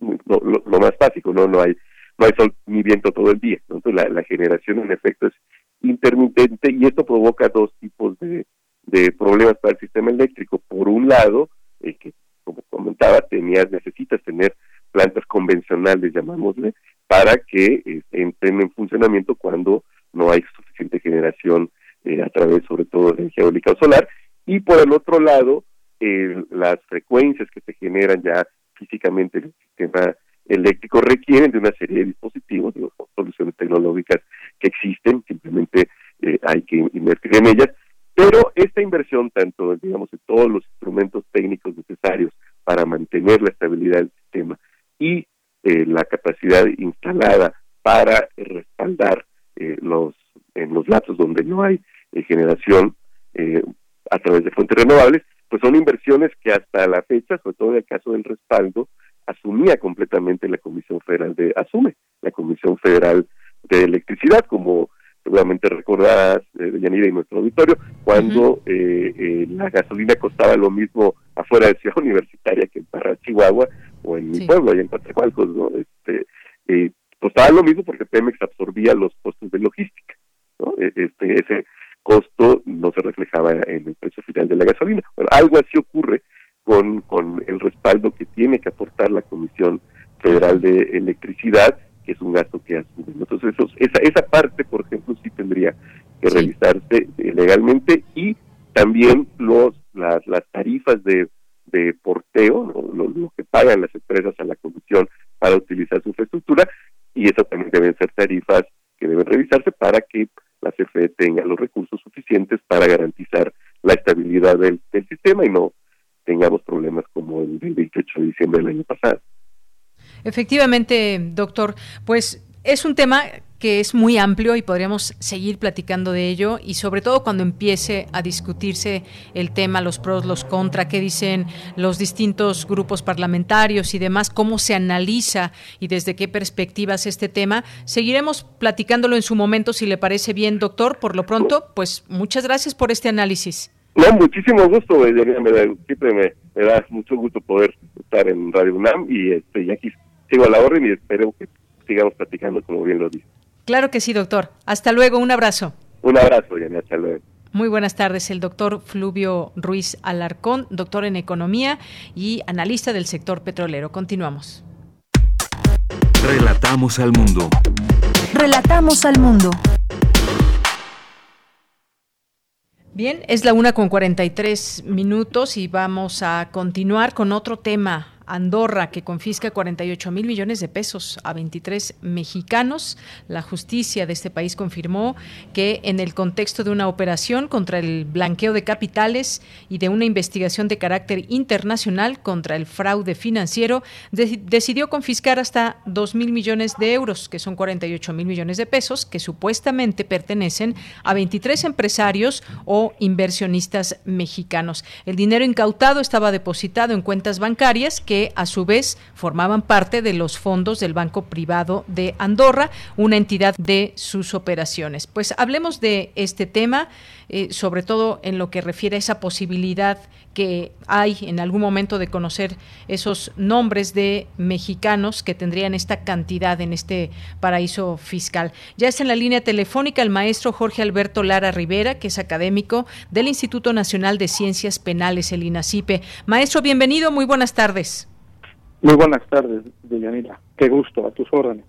lo, más básico, no no hay no hay sol ni viento todo el día, entonces la, generación en efecto es intermitente y esto provoca dos tipos de, de problemas para el sistema eléctrico. Por un lado, eh, que como comentaba, tenías necesitas tener plantas convencionales, llamámosle, para que eh, entren en funcionamiento cuando no hay generación eh, a través sobre todo de energía eólica o solar, y por el otro lado, eh, las frecuencias que se generan ya físicamente en el sistema eléctrico requieren de una serie de dispositivos, de soluciones tecnológicas que existen, simplemente eh, hay que invertir en ellas, pero esta inversión, tanto digamos en todos los instrumentos técnicos necesarios para mantener la estabilidad del sistema y la capacidad instalada para respaldar eh, los en los lapsos donde no hay eh, generación eh, a través de fuentes renovables, pues son inversiones que hasta la fecha, sobre todo en el caso del respaldo, asumía completamente la Comisión Federal de, asume la Comisión Federal de Electricidad, como seguramente recordarás, eh, Yanira y nuestro auditorio, cuando la gasolina costaba lo mismo afuera de Ciudad Universitaria que en Parra, Chihuahua, o en mi pueblo, allá en Coatzacoalcos, ¿no? Este, costaba lo mismo porque Pemex absorbía los costos de logística. ¿No? E, este, ese costo no se reflejaba en el precio final de la gasolina. Bueno, algo así ocurre con, con el respaldo que tiene que aportar la Comisión Federal de Electricidad, que es un gasto que asume. Entonces, esa, esa parte, por ejemplo, sí tendría que revisarse eh, legalmente y también los las, las tarifas de, de porteo, lo, lo, que pagan las empresas a la Comisión para utilizar su infraestructura, y eso también deben ser tarifas que deben revisarse para que la CFE tenga los recursos suficientes para garantizar la estabilidad del, sistema y no tengamos problemas como el del 28 de diciembre del año pasado. Efectivamente, doctor, pues es un tema que es muy amplio y podríamos seguir platicando de ello y sobre todo cuando empiece a discutirse el tema, los pros, los contra, qué dicen los distintos grupos parlamentarios y demás, cómo se analiza y desde qué perspectivas este tema. Seguiremos platicándolo en su momento si le parece bien, doctor. Por lo pronto, pues muchas gracias por este análisis. No, muchísimo gusto, siempre me, da mucho gusto poder estar en Radio UNAM y, este, y aquí sigo a la orden y espero que sigamos platicando como bien lo dice. Claro que sí, doctor. Hasta luego, un abrazo. Un abrazo, Yanni, hasta luego. Muy buenas tardes, el doctor Fluvio Ruiz Alarcón, doctor en economía y analista del sector petrolero. Continuamos. Relatamos al mundo. Relatamos al mundo. Bien, es la una con 43 minutos y vamos a continuar con otro tema Andorra, que confisca 48 mil millones de pesos a 23 mexicanos. La justicia de este país confirmó que en el contexto de una operación contra el blanqueo de capitales y de una investigación de carácter internacional contra el fraude financiero, decidió confiscar hasta 2 mil millones de euros, que son 48 mil millones de pesos, que supuestamente pertenecen a 23 empresarios o inversionistas mexicanos. El dinero incautado estaba depositado en cuentas bancarias que a su vez formaban parte de los fondos del Banco Privado de Andorra, una entidad de sus operaciones. Pues hablemos de este tema, eh, sobre todo en lo que refiere a esa posibilidad que hay en algún momento de conocer esos nombres de mexicanos que tendrían esta cantidad en este paraíso fiscal. Ya está en la línea telefónica el maestro Jorge Alberto Lara Rivera, que es académico del Instituto Nacional de Ciencias Penales, el INACIPE. Maestro, bienvenido, muy buenas tardes. Muy buenas tardes, Deyanira. Qué gusto, a tus órdenes.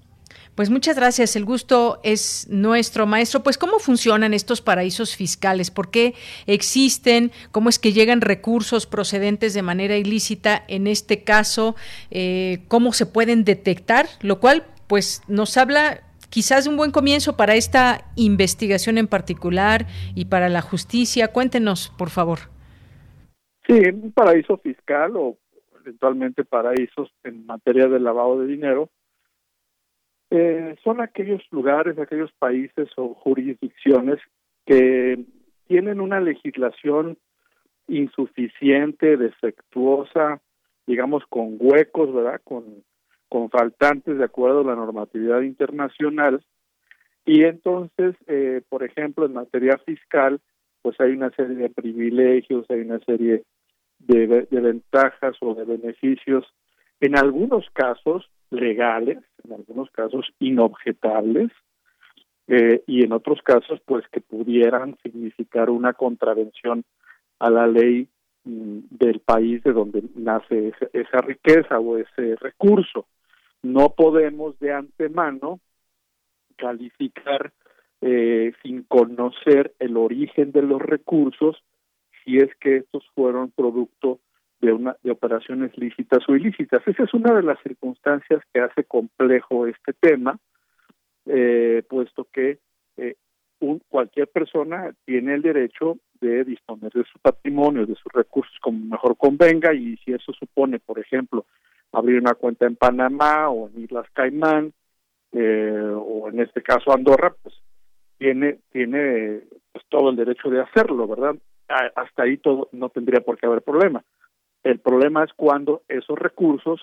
Pues muchas gracias, el gusto es nuestro, maestro. Pues cómo funcionan estos paraísos fiscales, por qué existen, cómo es que llegan recursos procedentes de manera ilícita, en este caso, eh, cómo se pueden detectar, lo cual pues nos habla quizás de un buen comienzo para esta investigación en particular y para la justicia. Cuéntenos, por favor. Sí, un paraíso fiscal o eventualmente paraísos en materia de lavado de dinero eh, son aquellos lugares, aquellos países o jurisdicciones que tienen una legislación insuficiente, defectuosa, digamos con huecos, ¿verdad? Con, con faltantes de acuerdo a la normatividad internacional. Y entonces, eh, por ejemplo, en materia fiscal, pues hay una serie de privilegios, hay una serie de, de ventajas o de beneficios, en algunos casos legales, en algunos casos inobjetables, eh, y en otros casos, pues que pudieran significar una contravención a la ley mm, del país de donde nace esa, riqueza o ese recurso. No podemos de antemano calificar eh, sin conocer el origen de los recursos si es que estos fueron producto de, una, de operaciones lícitas o ilícitas. Esa es una de las circunstancias que hace complejo este tema, eh, puesto que eh, un, cualquier persona tiene el derecho de disponer de su patrimonio, de sus recursos como mejor convenga, y si eso supone, por ejemplo, abrir una cuenta en Panamá o en Islas Caimán, eh, o en este caso Andorra, pues tiene tiene pues, todo el derecho de hacerlo, ¿verdad? Hasta ahí todo no tendría por qué haber problema. El problema es cuando esos recursos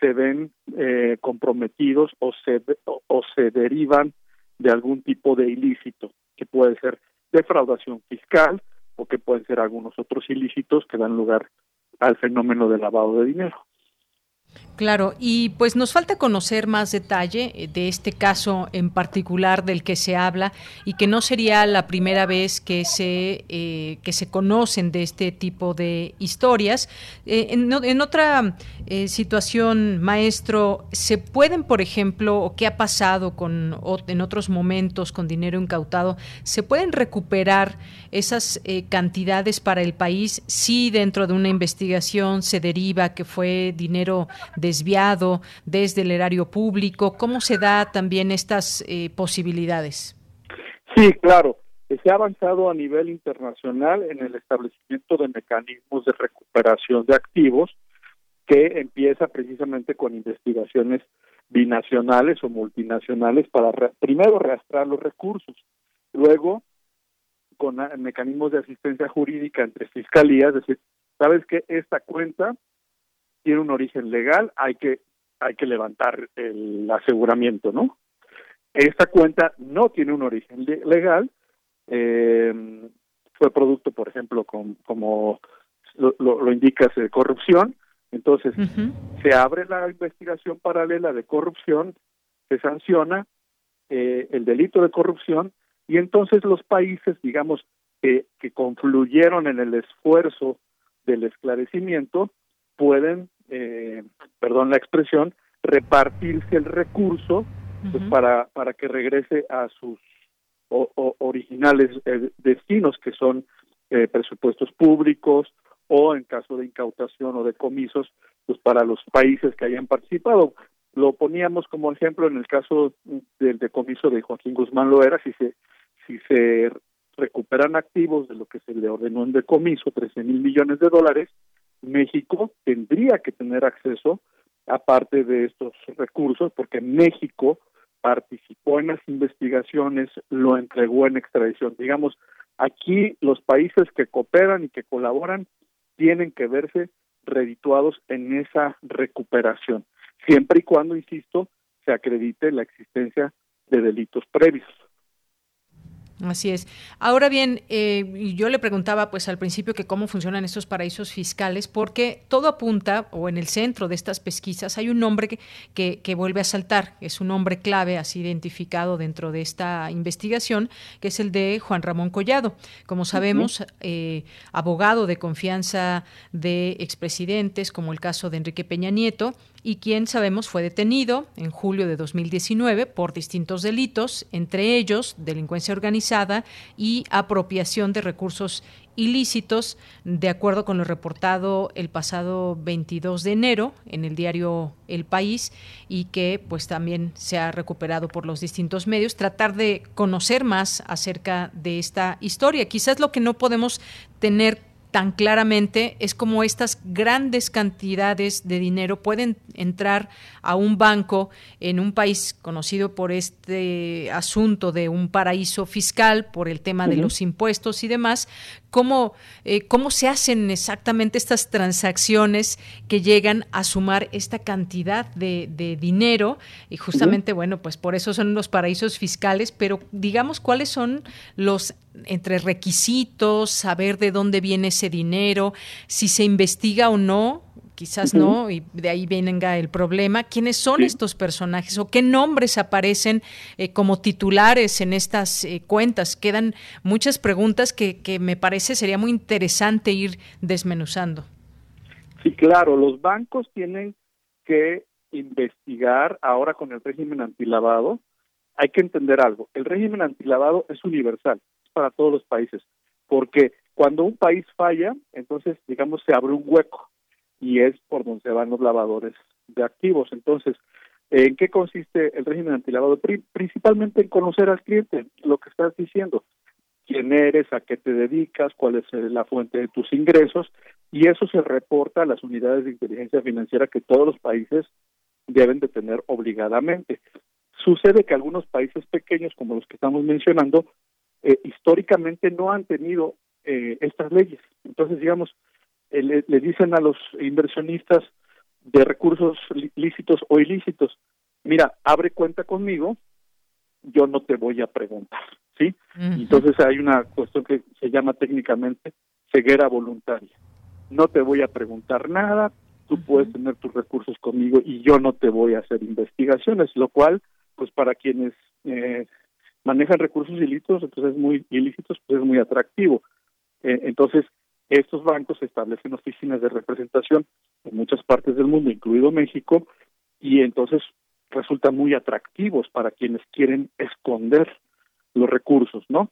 se ven eh, comprometidos o se, o, se derivan de algún tipo de ilícito, que puede ser defraudación fiscal o que pueden ser algunos otros ilícitos que dan lugar al fenómeno del lavado de dinero. Claro, y pues nos falta conocer más detalle eh, de este caso en particular del que se habla y que no sería la primera vez que se eh, que se conocen de este tipo de historias. Eh, en, otra situación, maestro, se pueden, por ejemplo, o qué ha pasado con en otros momentos con dinero incautado, se pueden recuperar esas cantidades para el país si dentro de una investigación se deriva que fue dinero desviado desde el erario público? ¿Cómo se da también estas eh, posibilidades? Sí, claro. Se ha avanzado a nivel internacional en el establecimiento de mecanismos de recuperación de activos que empieza precisamente con investigaciones binacionales o multinacionales para primero rastrear los recursos, luego con mecanismos de asistencia jurídica entre fiscalías, es decir, sabes que esta cuenta tiene un origen legal, hay que hay que levantar el aseguramiento, ¿no? Esta cuenta no tiene un origen legal, eh, fue producto, por ejemplo, como lo, lo, indica, de corrupción, entonces se abre la investigación paralela de corrupción, se sanciona eh, el delito de corrupción y entonces los países, digamos, que confluyeron en el esfuerzo del esclarecimiento, pueden eh, perdón la expresión, repartirse el recurso pues, para, para que regrese a sus originales eh, destinos, que son eh, presupuestos públicos o en caso de incautación o de comisos, pues para los países que hayan participado. Lo poníamos como ejemplo en el caso del decomiso de Joaquín Guzmán Loera, si se, si se recuperan activos de lo que se le ordenó en decomiso, 13 mil millones de dólares, México tendría que tener acceso aparte de estos recursos, porque México participó en las investigaciones, lo entregó en extradición. Digamos, aquí los países que cooperan y que colaboran tienen que verse redituados en esa recuperación, siempre y cuando, insisto, se acredite la existencia de delitos previos. Así es. Ahora bien, eh, yo le preguntaba pues al principio que cómo funcionan estos paraísos fiscales, porque todo apunta, o en el centro de estas pesquisas, hay un nombre que, que, vuelve a saltar, es un nombre clave así identificado dentro de esta investigación, que es el de Juan Ramón Collado. Como sabemos, eh, abogado de confianza de expresidentes, como el caso de Enrique Peña Nieto, y quien sabemos fue detenido en julio de 2019 por distintos delitos, entre ellos delincuencia organizada y apropiación de recursos ilícitos, de acuerdo con lo reportado el pasado 22 de enero en el diario El País y que pues también se ha recuperado por los distintos medios, tratar de conocer más acerca de esta historia. Quizás lo que no podemos tener tan claramente es como estas grandes cantidades de dinero pueden entrar a un banco en un país conocido por este asunto de un paraíso fiscal, por el tema de los impuestos y demás, cómo, eh, cómo se hacen exactamente estas transacciones que llegan a sumar esta cantidad de, dinero. Y justamente, bueno, pues por eso son los paraísos fiscales, pero digamos cuáles son los entre requisitos, saber de dónde viene ese dinero, si se investiga o no, quizás no, y de ahí venga el problema. ¿Quiénes son estos personajes o qué nombres aparecen eh, como titulares en estas eh, cuentas? Quedan muchas preguntas que, que me parece sería muy interesante ir desmenuzando. Sí, claro, los bancos tienen que investigar ahora con el régimen antilavado. Hay que entender algo, el régimen antilavado es universal, para todos los países, porque cuando un país falla, entonces, digamos, se abre un hueco y es por donde van los lavadores de activos. Entonces, ¿en qué consiste el régimen antilavado? Principalmente en conocer al cliente, lo que estás diciendo, quién eres, a qué te dedicas, cuál es eh, la fuente de tus ingresos, y eso se reporta a las unidades de inteligencia financiera que todos los países deben de tener obligadamente. Sucede que algunos países pequeños, como los que estamos mencionando, eh, históricamente no han tenido eh, estas leyes. Entonces, digamos, eh, le, dicen a los inversionistas de recursos lícitos o ilícitos, mira, abre cuenta conmigo, yo no te voy a preguntar, ¿sí? Entonces hay una cuestión que se llama técnicamente ceguera voluntaria. No te voy a preguntar nada, tú puedes tener tus recursos conmigo y yo no te voy a hacer investigaciones, lo cual, pues para quienes eh, manejan recursos ilícitos, entonces es muy ilícitos, pues es muy atractivo. Eh, entonces, estos bancos establecen oficinas de representación en muchas partes del mundo, incluido México, y entonces resultan muy atractivos para quienes quieren esconder los recursos, ¿no?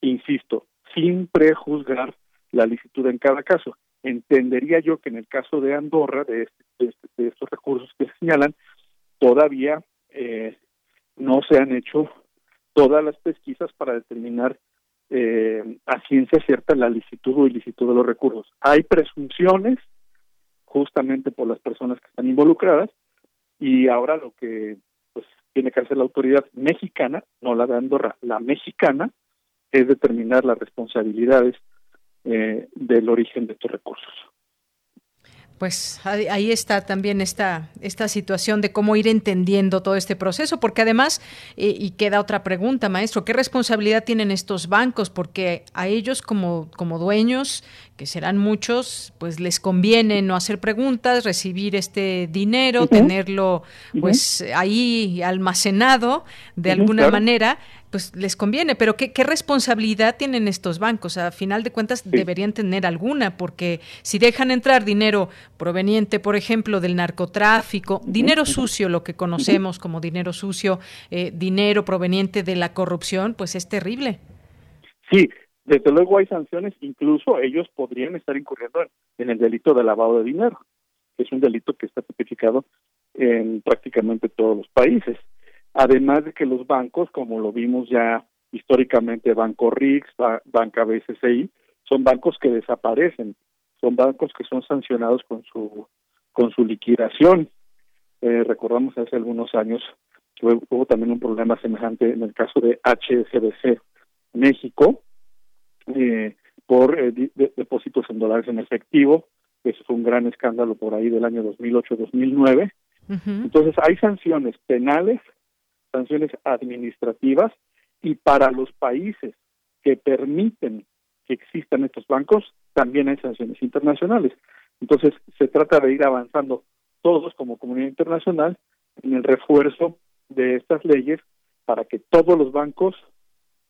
Insisto, sin prejuzgar la licitud en cada caso. Entendería yo que en el caso de Andorra, de, este, este, de, estos recursos que se señalan, todavía eh, no se han hecho todas las pesquisas para determinar eh, a ciencia cierta la licitud o ilicitud de los recursos. Hay presunciones justamente por las personas que están involucradas y ahora lo que pues tiene que hacer la autoridad mexicana, no la de Andorra, la mexicana, es determinar las responsabilidades eh, del origen de estos recursos pues ahí está también esta, esta situación de cómo ir entendiendo todo este proceso, porque además, eh, y queda otra pregunta, maestro, ¿qué responsabilidad tienen estos bancos? Porque a ellos como, como dueños, que serán muchos, pues les conviene no hacer preguntas, recibir este dinero, tenerlo pues ahí almacenado de alguna manera pues les conviene, pero ¿qué, responsabilidad tienen estos bancos? A final de cuentas deberían tener alguna, porque si dejan entrar dinero proveniente, por ejemplo, del narcotráfico, dinero sucio, lo que conocemos como dinero sucio, eh, dinero proveniente de la corrupción, pues es terrible. Sí, desde luego hay sanciones, incluso ellos podrían estar incurriendo en el delito de lavado de dinero, que es un delito que está tipificado en prácticamente todos los países. Además de que los bancos, como lo vimos ya históricamente, Banco RIX, Banca BCCI, son bancos que desaparecen, son bancos que son sancionados con su con su liquidación. Eh, recordamos hace algunos años que hubo también un problema semejante en el caso de HSBC México eh, por eh, depósitos en dólares en efectivo. Eso fue un gran escándalo por ahí del año 2008-2009. Entonces hay sanciones penales, sanciones administrativas y para los países que permiten que existan estos bancos, también hay sanciones internacionales. Entonces, se trata de ir avanzando todos como comunidad internacional en el refuerzo de estas leyes para que todos los bancos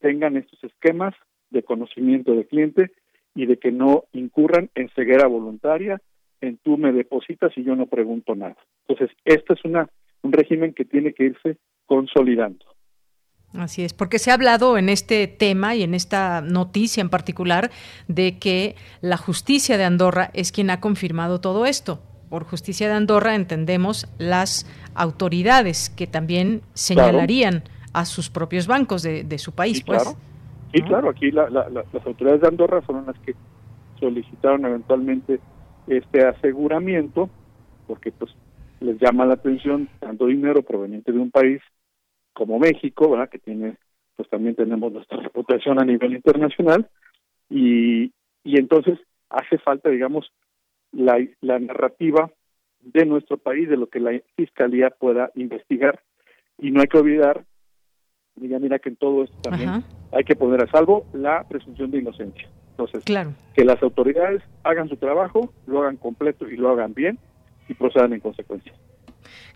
tengan estos esquemas de conocimiento de cliente y de que no incurran en ceguera voluntaria, en tú me depositas y yo no pregunto nada. Entonces, este es una, un régimen que tiene que irse consolidando. Así es, porque se ha hablado en este tema y en esta noticia en particular de que la justicia de Andorra es quien ha confirmado todo esto. Por justicia de Andorra entendemos las autoridades que también señalarían a sus propios bancos de, su país. Sí, pues. claro. Sí, claro, aquí las autoridades de Andorra fueron las que solicitaron eventualmente este aseguramiento, porque pues les llama la atención tanto dinero proveniente de un país como México, ¿verdad? Que tiene, pues también tenemos nuestra reputación a nivel internacional y, y entonces hace falta, digamos, la, la narrativa de nuestro país, de lo que la fiscalía pueda investigar y no hay que olvidar, mira, mira que en todo esto también hay que poner a salvo la presunción de inocencia. Entonces, claro. que las autoridades hagan su trabajo, lo hagan completo y lo hagan bien y procedan en consecuencia.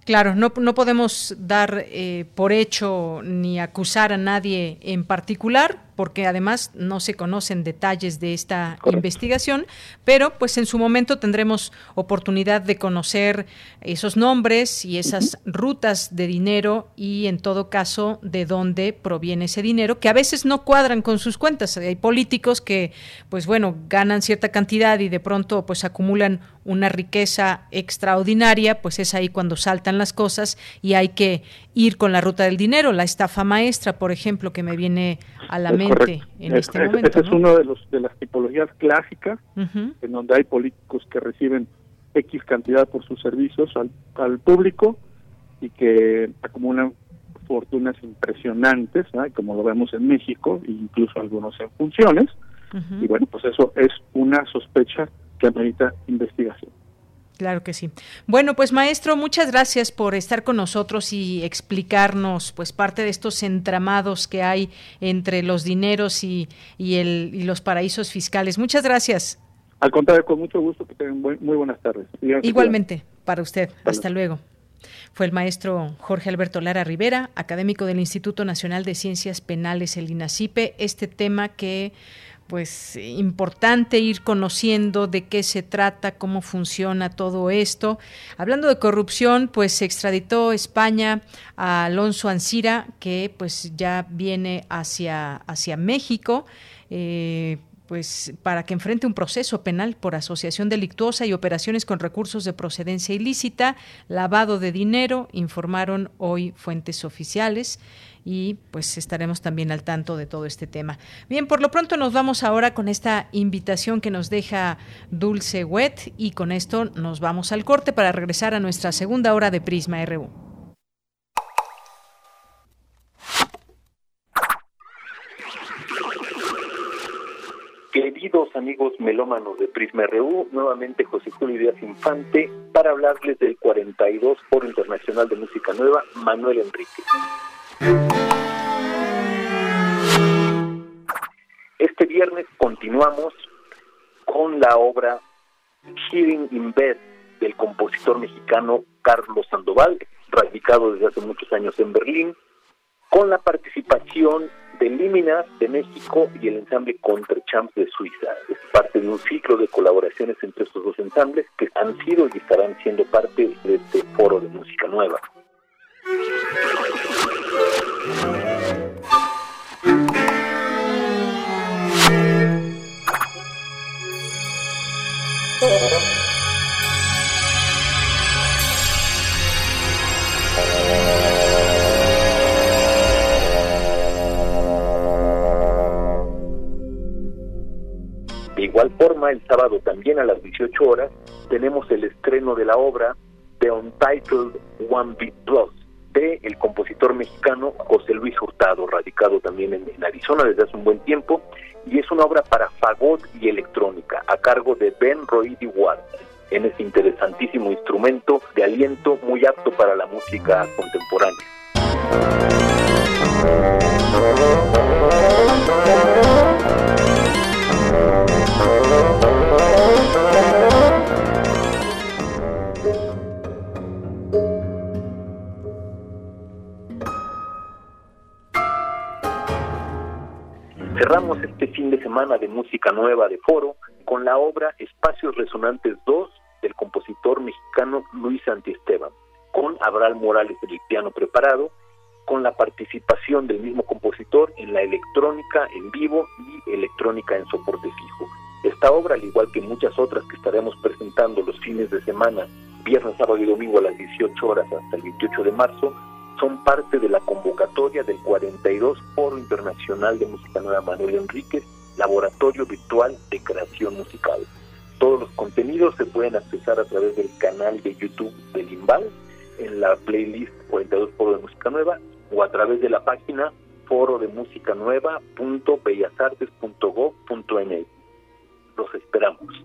Claro, no, no podemos dar eh, por hecho ni acusar a nadie en particular, porque además no se conocen detalles de esta investigación, pero pues en su momento tendremos oportunidad de conocer esos nombres y esas rutas de dinero y en todo caso de dónde proviene ese dinero, que a veces no cuadran con sus cuentas. Hay políticos que pues bueno, ganan cierta cantidad y de pronto pues acumulan una riqueza extraordinaria, pues es ahí cuando saltan las cosas y hay que ir con la ruta del dinero, la estafa maestra, por ejemplo, que me viene a la mente en este momento. Ese es uno de los de las tipologías clásicas en donde hay políticos que reciben X cantidad por sus servicios al, público y que acumulan fortunas impresionantes, como lo vemos en México, e incluso algunos en funciones. Y bueno, pues eso es una sospecha que amerita investigación. Claro que sí. Bueno, pues maestro, muchas gracias por estar con nosotros y explicarnos pues parte de estos entramados que hay entre los dineros y, el, y los paraísos fiscales. Muchas gracias. Al contrario, con mucho gusto, que tengan muy, buenas tardes. Igualmente, para usted. Hasta luego. Fue el maestro Jorge Alberto Lara Rivera, académico del Instituto Nacional de Ciencias Penales, el INACIPE. Este tema que pues importante ir conociendo de qué se trata, cómo funciona todo esto. Hablando de corrupción, pues se extraditó España a Alonso Ancira, que pues ya viene hacia, hacia México. Eh, pues para que enfrente un proceso penal por asociación delictuosa y operaciones con recursos de procedencia ilícita, lavado de dinero, informaron hoy fuentes oficiales y pues estaremos también al tanto de todo este tema. Bien, por lo pronto nos vamos ahora con esta invitación que nos deja Dulce Wet y con esto nos vamos al corte para regresar a nuestra segunda hora de Prisma RU. Queridos amigos melómanos de Prisma RU, nuevamente José Julio Díaz Infante para hablarles del 42 Foro Internacional de Música Nueva, Manuel Enrique. Este viernes continuamos con la obra Hearing in Bed del compositor mexicano Carlos Sandoval, radicado desde hace muchos años en Berlín, con la participación de Líminas de México y el ensamble Champs de Suiza. Es parte de un ciclo de colaboraciones entre estos dos ensambles que han sido y estarán siendo parte de este foro de música nueva. De igual forma, el sábado también a las 18 horas tenemos el estreno de la obra The Untitled One Beat Plus de el compositor mexicano José Luis Hurtado, radicado también en, Arizona desde hace un buen tiempo, y es una obra para fagot y electrónica a cargo de Ben Roidi Ward en ese interesantísimo instrumento de aliento muy apto para la música contemporánea. Cerramos este fin de semana de música nueva de foro con la obra Espacios Resonantes 2 del compositor mexicano Luis Antiesteban, con Abraham Morales el piano preparado, con la participación del mismo compositor en la electrónica en vivo y electrónica en soporte fijo. Esta obra, al igual que muchas otras que estaremos presentando los fines de semana, viernes, sábado y domingo a las 18 horas hasta el 28 de marzo, son parte de la convocatoria del 42 Foro Internacional de Música Nueva Manuel Enríquez, Laboratorio Virtual de Creación Musical. Todos los contenidos se pueden accesar a través del canal de YouTube del IMBAL, en la playlist 42 Foro de Música Nueva, o a través de la página foro de música nueva.bellasartes.gov.mx. Los esperamos.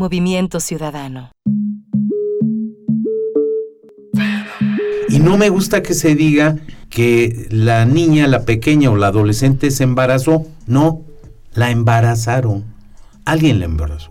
Movimiento Ciudadano. Y no me gusta que se diga que la niña, la pequeña o la adolescente se embarazó. No, la embarazaron. Alguien la embarazó.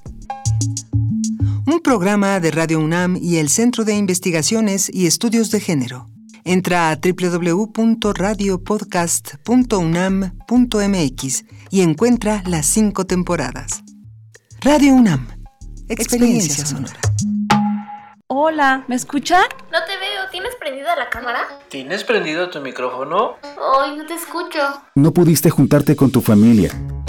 Un programa de Radio UNAM y el Centro de Investigaciones y Estudios de Género. Entra a www.radiopodcast.unam.mx y encuentra las cinco temporadas. Radio UNAM. Experiencia, sonora. Hola, ¿me escuchan? No te veo, ¿tienes prendida la cámara? ¿Tienes prendido tu micrófono? Ay, no te escucho. No pudiste juntarte con tu familia,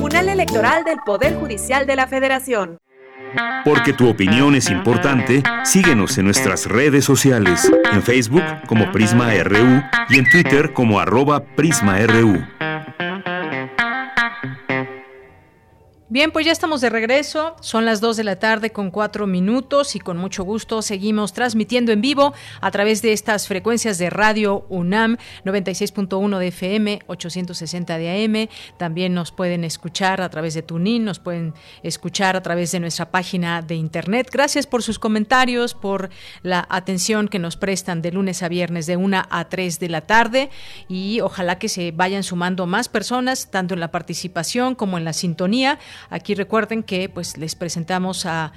Tribunal Electoral del Poder Judicial de la Federación. Porque tu opinión es importante, síguenos en nuestras redes sociales, en Facebook como Prisma RU y en Twitter como arroba PrismaRU. Bien, pues ya estamos de regreso. Son las 2 de la tarde con 4 minutos y con mucho gusto seguimos transmitiendo en vivo a través de estas frecuencias de radio UNAM 96.1 de FM, 860 de AM. También nos pueden escuchar a través de Tunin, nos pueden escuchar a través de nuestra página de internet. Gracias por sus comentarios, por la atención que nos prestan de lunes a viernes de 1 a 3 de la tarde y ojalá que se vayan sumando más personas, tanto en la participación como en la sintonía Aquí recuerden que pues les presentamos a,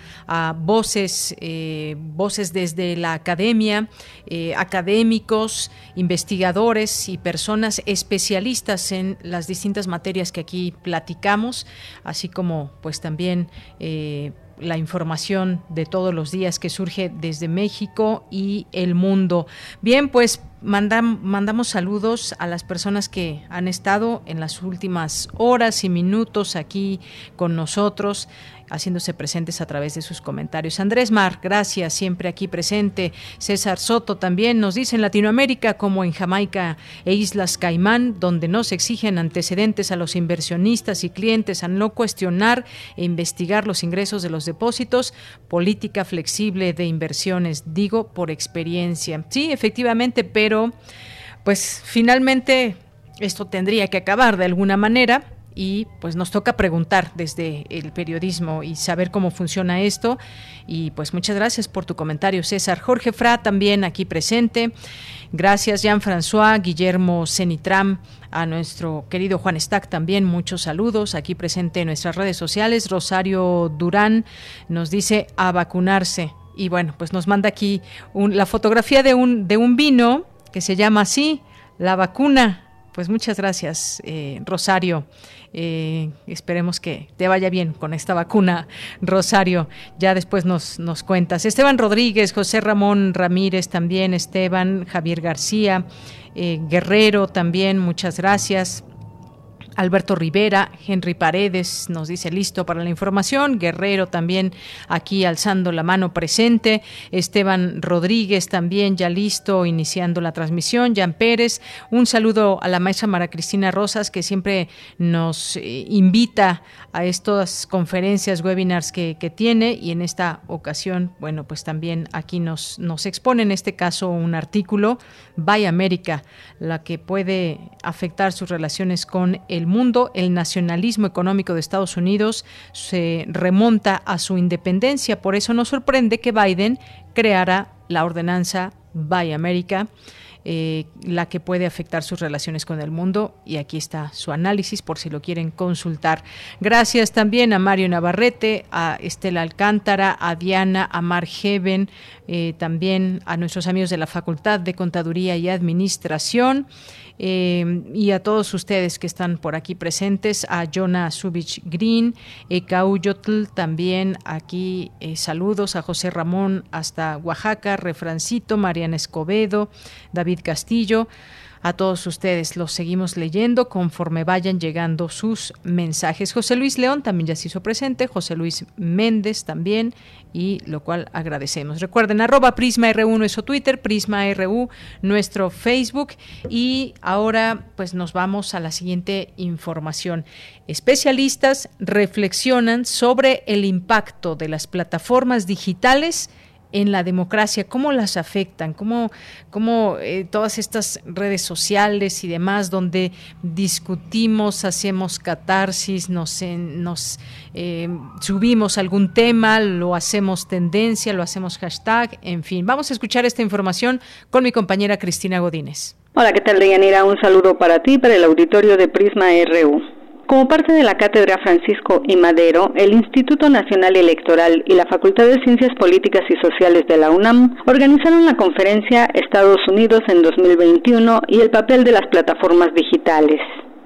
voces, eh, voces desde la academia, eh, académicos, investigadores y personas especialistas en las distintas materias que aquí platicamos, así como pues también eh, la información de todos los días que surge desde México y el mundo. Bien, pues mandamos saludos a las personas que han estado en las últimas horas y minutos aquí con nosotros haciéndose presentes a través de sus comentarios. Andrés Mar, gracias, siempre aquí presente. César Soto también nos dice en Latinoamérica, como en Jamaica e Islas Caimán, donde no se exigen antecedentes a los inversionistas y clientes a no cuestionar e investigar los ingresos de los depósitos, política flexible de inversiones, digo por experiencia. Sí, efectivamente, pero pues finalmente esto tendría que acabar de alguna manera y pues nos toca preguntar desde el periodismo y saber cómo funciona esto. Y pues muchas gracias por tu comentario, César. Jorge Fra también aquí presente. Gracias, Jean-François, Guillermo Cenitram, a nuestro querido Juan Stack también, muchos saludos aquí presente en nuestras redes sociales. Rosario Durán nos dice a vacunarse. Y bueno, pues nos manda aquí la fotografía de un, de un vino que se llama así, la vacuna. Pues muchas gracias, eh, Rosario. Eh, esperemos que te vaya bien con esta vacuna, Rosario. Ya después nos, nos cuentas. Esteban Rodríguez, José Ramón Ramírez también, Esteban, Javier García, eh, Guerrero también, muchas gracias. Alberto Rivera, Henry Paredes nos dice listo para la información, Guerrero también aquí alzando la mano presente, Esteban Rodríguez también ya listo iniciando la transmisión, Jan Pérez, un saludo a la maestra Mara Cristina Rosas que siempre nos eh, invita a estas conferencias, webinars que, tiene y en esta ocasión, bueno, pues también aquí nos, nos expone en este caso un artículo, Vaya América, la que puede afectar sus relaciones con el mundo, el nacionalismo económico de Estados Unidos se remonta a su independencia. Por eso no sorprende que Biden creara la ordenanza Buy America. Eh, la que puede afectar sus relaciones con el mundo. Y aquí está su análisis por si lo quieren consultar. Gracias también a Mario Navarrete, a Estela Alcántara, a Diana, a Mar Heaven, eh, también a nuestros amigos de la Facultad de Contaduría y Administración. Eh, y a todos ustedes que están por aquí presentes, a Jonah Subich Green, Ekauyotl también aquí eh, saludos, a José Ramón hasta Oaxaca, Refrancito, Mariana Escobedo, David Castillo. A todos ustedes los seguimos leyendo conforme vayan llegando sus mensajes. José Luis León también ya se hizo presente, José Luis Méndez también, y lo cual agradecemos. Recuerden, arroba Prisma RU nuestro Twitter, Prisma RU nuestro Facebook, y ahora pues nos vamos a la siguiente información. Especialistas reflexionan sobre el impacto de las plataformas digitales en la democracia, cómo las afectan, cómo, cómo eh, todas estas redes sociales y demás, donde discutimos, hacemos catarsis, nos, nos eh, subimos algún tema, lo hacemos tendencia, lo hacemos hashtag, en fin. Vamos a escuchar esta información con mi compañera Cristina Godínez. Hola, ¿qué tal, Deyanira? Un saludo para ti, para el auditorio de Prisma RU. Como parte de la Cátedra Francisco y Madero, el Instituto Nacional Electoral y la Facultad de Ciencias Políticas y Sociales de la UNAM organizaron la conferencia Estados Unidos en 2021 y el papel de las plataformas digitales.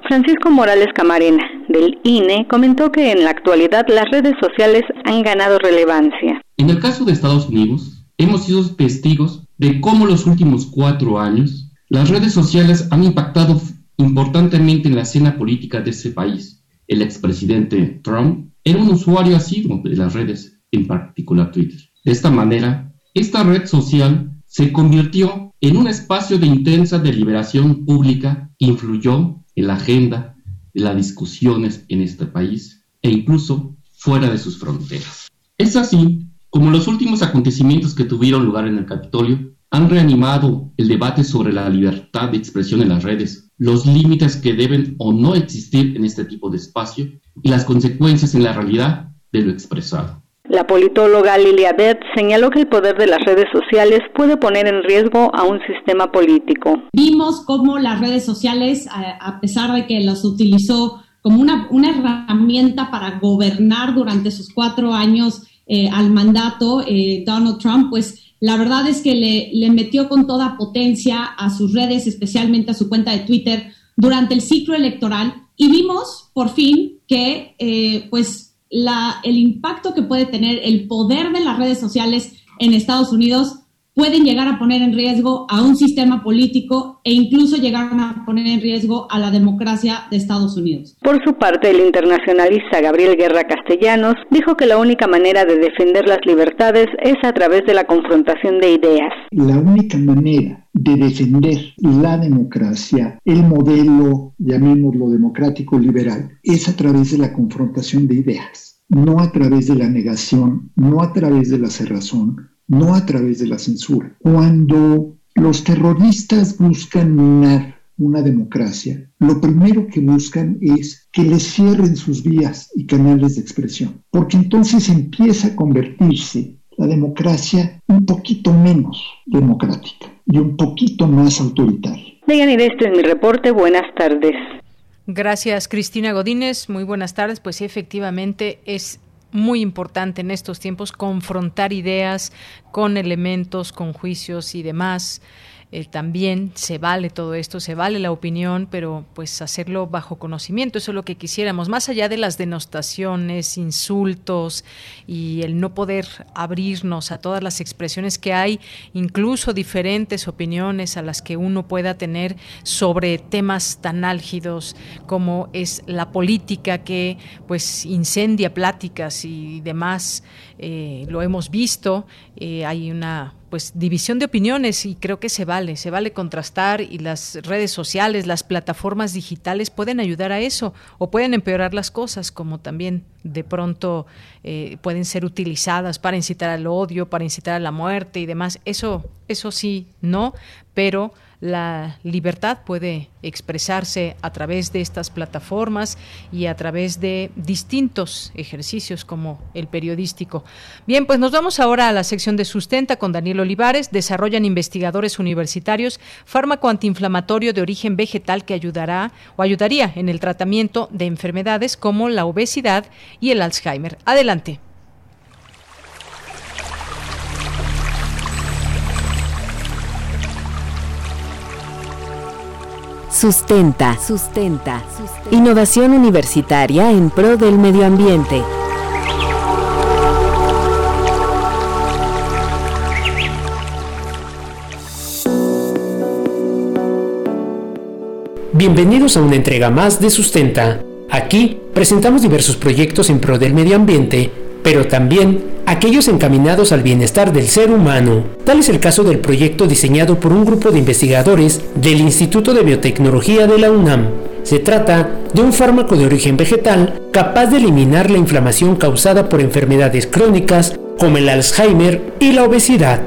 Francisco Morales Camarena, del INE, comentó que en la actualidad las redes sociales han ganado relevancia. En el caso de Estados Unidos, hemos sido testigos de cómo los últimos cuatro años las redes sociales han impactado importantemente en la escena política de ese país. El expresidente Trump era un usuario asiduo de las redes, en particular Twitter. De esta manera, esta red social se convirtió en un espacio de intensa deliberación pública que influyó en la agenda de las discusiones en este país e incluso fuera de sus fronteras. Es así como los últimos acontecimientos que tuvieron lugar en el Capitolio han reanimado el debate sobre la libertad de expresión en las redes, los límites que deben o no existir en este tipo de espacio y las consecuencias en la realidad de lo expresado. La politóloga Lilia Beth señaló que el poder de las redes sociales puede poner en riesgo a un sistema político. Vimos cómo las redes sociales, a pesar de que las utilizó como una, una herramienta para gobernar durante sus cuatro años eh, al mandato, eh, Donald Trump, pues la verdad es que le, metió con toda potencia a sus redes, especialmente a su cuenta de Twitter, durante el ciclo electoral. Y vimos por fin que eh, pues la, el impacto que puede tener el poder de las redes sociales en Estados Unidos pueden llegar a poner en riesgo a un sistema político e incluso llegar a poner en riesgo a la democracia de Estados Unidos. Por su parte, el internacionalista Gabriel Guerra Castellanos dijo que la única manera de defender las libertades es a través de la confrontación de ideas. La única manera de defender la democracia, el modelo, llamémoslo democrático liberal, es a través de la confrontación de ideas, no a través de la negación, no a través de la cerrazón, no a través de la censura. Cuando los terroristas buscan minar una democracia, lo primero que buscan es que les cierren sus vías y canales de expresión, porque entonces empieza a convertirse la democracia un poquito menos democrática y un poquito más autoritaria. Vean esto en mi reporte. Buenas tardes. Gracias, Cristina Godínez. Muy buenas tardes. Pues sí, efectivamente es muy importante en estos tiempos confrontar ideas con elementos, con juicios y demás. Eh, también se vale todo esto, se vale la opinión, pero pues hacerlo bajo conocimiento, eso es lo que quisiéramos, más allá de las denostaciones, insultos y el no poder abrirnos a todas las expresiones que hay, incluso diferentes opiniones a las que uno pueda tener sobre temas tan álgidos como es la política que pues incendia pláticas y demás, eh, lo hemos visto, eh, hay una pues división de opiniones y creo que se vale, se vale contrastar y las redes sociales, las plataformas digitales pueden ayudar a eso o pueden empeorar las cosas como también de pronto eh, pueden ser utilizadas para incitar al odio, para incitar a la muerte y demás. Eso, eso sí, no, pero la libertad puede expresarse a través de estas plataformas y a través de distintos ejercicios como el periodístico. Bien, pues nos vamos ahora a la sección de sustenta con Daniel Olivares. Desarrollan investigadores universitarios fármaco antiinflamatorio de origen vegetal que ayudará o ayudaría en el tratamiento de enfermedades como la obesidad y el Alzheimer. Adelante. Sustenta. Sustenta. Innovación universitaria en pro del medio ambiente. Bienvenidos a una entrega más de Sustenta. Aquí presentamos diversos proyectos en pro del medio ambiente pero también aquellos encaminados al bienestar del ser humano. Tal es el caso del proyecto diseñado por un grupo de investigadores del Instituto de Biotecnología de la UNAM. Se trata de un fármaco de origen vegetal capaz de eliminar la inflamación causada por enfermedades crónicas como el Alzheimer y la obesidad.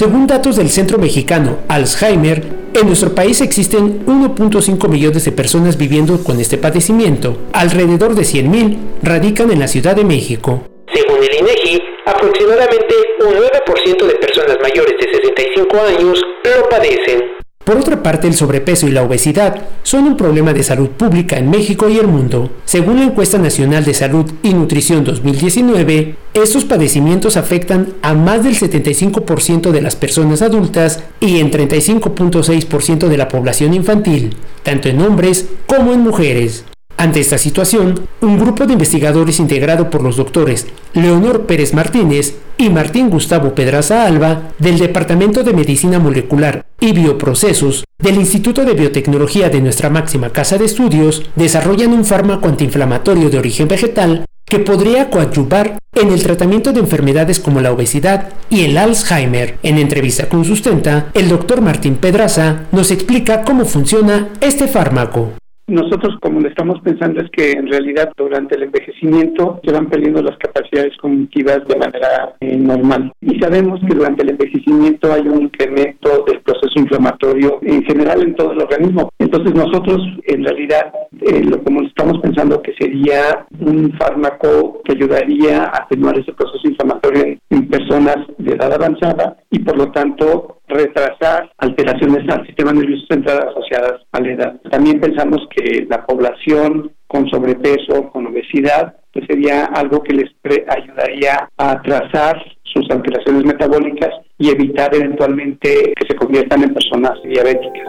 Según datos del Centro Mexicano Alzheimer, en nuestro país existen 1.5 millones de personas viviendo con este padecimiento. Alrededor de 100.000 radican en la Ciudad de México. Según el INEGI, aproximadamente un 9% de personas mayores de 65 años lo padecen. Por otra parte, el sobrepeso y la obesidad son un problema de salud pública en México y el mundo. Según la encuesta nacional de salud y nutrición 2019, estos padecimientos afectan a más del 75% de las personas adultas y en 35.6% de la población infantil, tanto en hombres como en mujeres. Ante esta situación, un grupo de investigadores integrado por los doctores Leonor Pérez Martínez y Martín Gustavo Pedraza Alba del Departamento de Medicina Molecular y Bioprocesos del Instituto de Biotecnología de nuestra máxima casa de estudios desarrollan un fármaco antiinflamatorio de origen vegetal que podría coadyuvar en el tratamiento de enfermedades como la obesidad y el Alzheimer. En entrevista con Sustenta, el doctor Martín Pedraza nos explica cómo funciona este fármaco. Nosotros como le estamos pensando es que en realidad durante el envejecimiento se van perdiendo las capacidades cognitivas de manera eh, normal. Y sabemos que durante el envejecimiento hay un incremento del proceso inflamatorio en general en todo el organismo. Entonces nosotros en realidad eh, lo como estamos pensando que sería un fármaco que ayudaría a atenuar ese proceso inflamatorio en personas de edad avanzada y por lo tanto retrasar alteraciones al sistema nervioso central asociadas a la edad. También pensamos que la población con sobrepeso, con obesidad, pues sería algo que les ayudaría a atrasar sus alteraciones metabólicas y evitar eventualmente que se conviertan en personas diabéticas.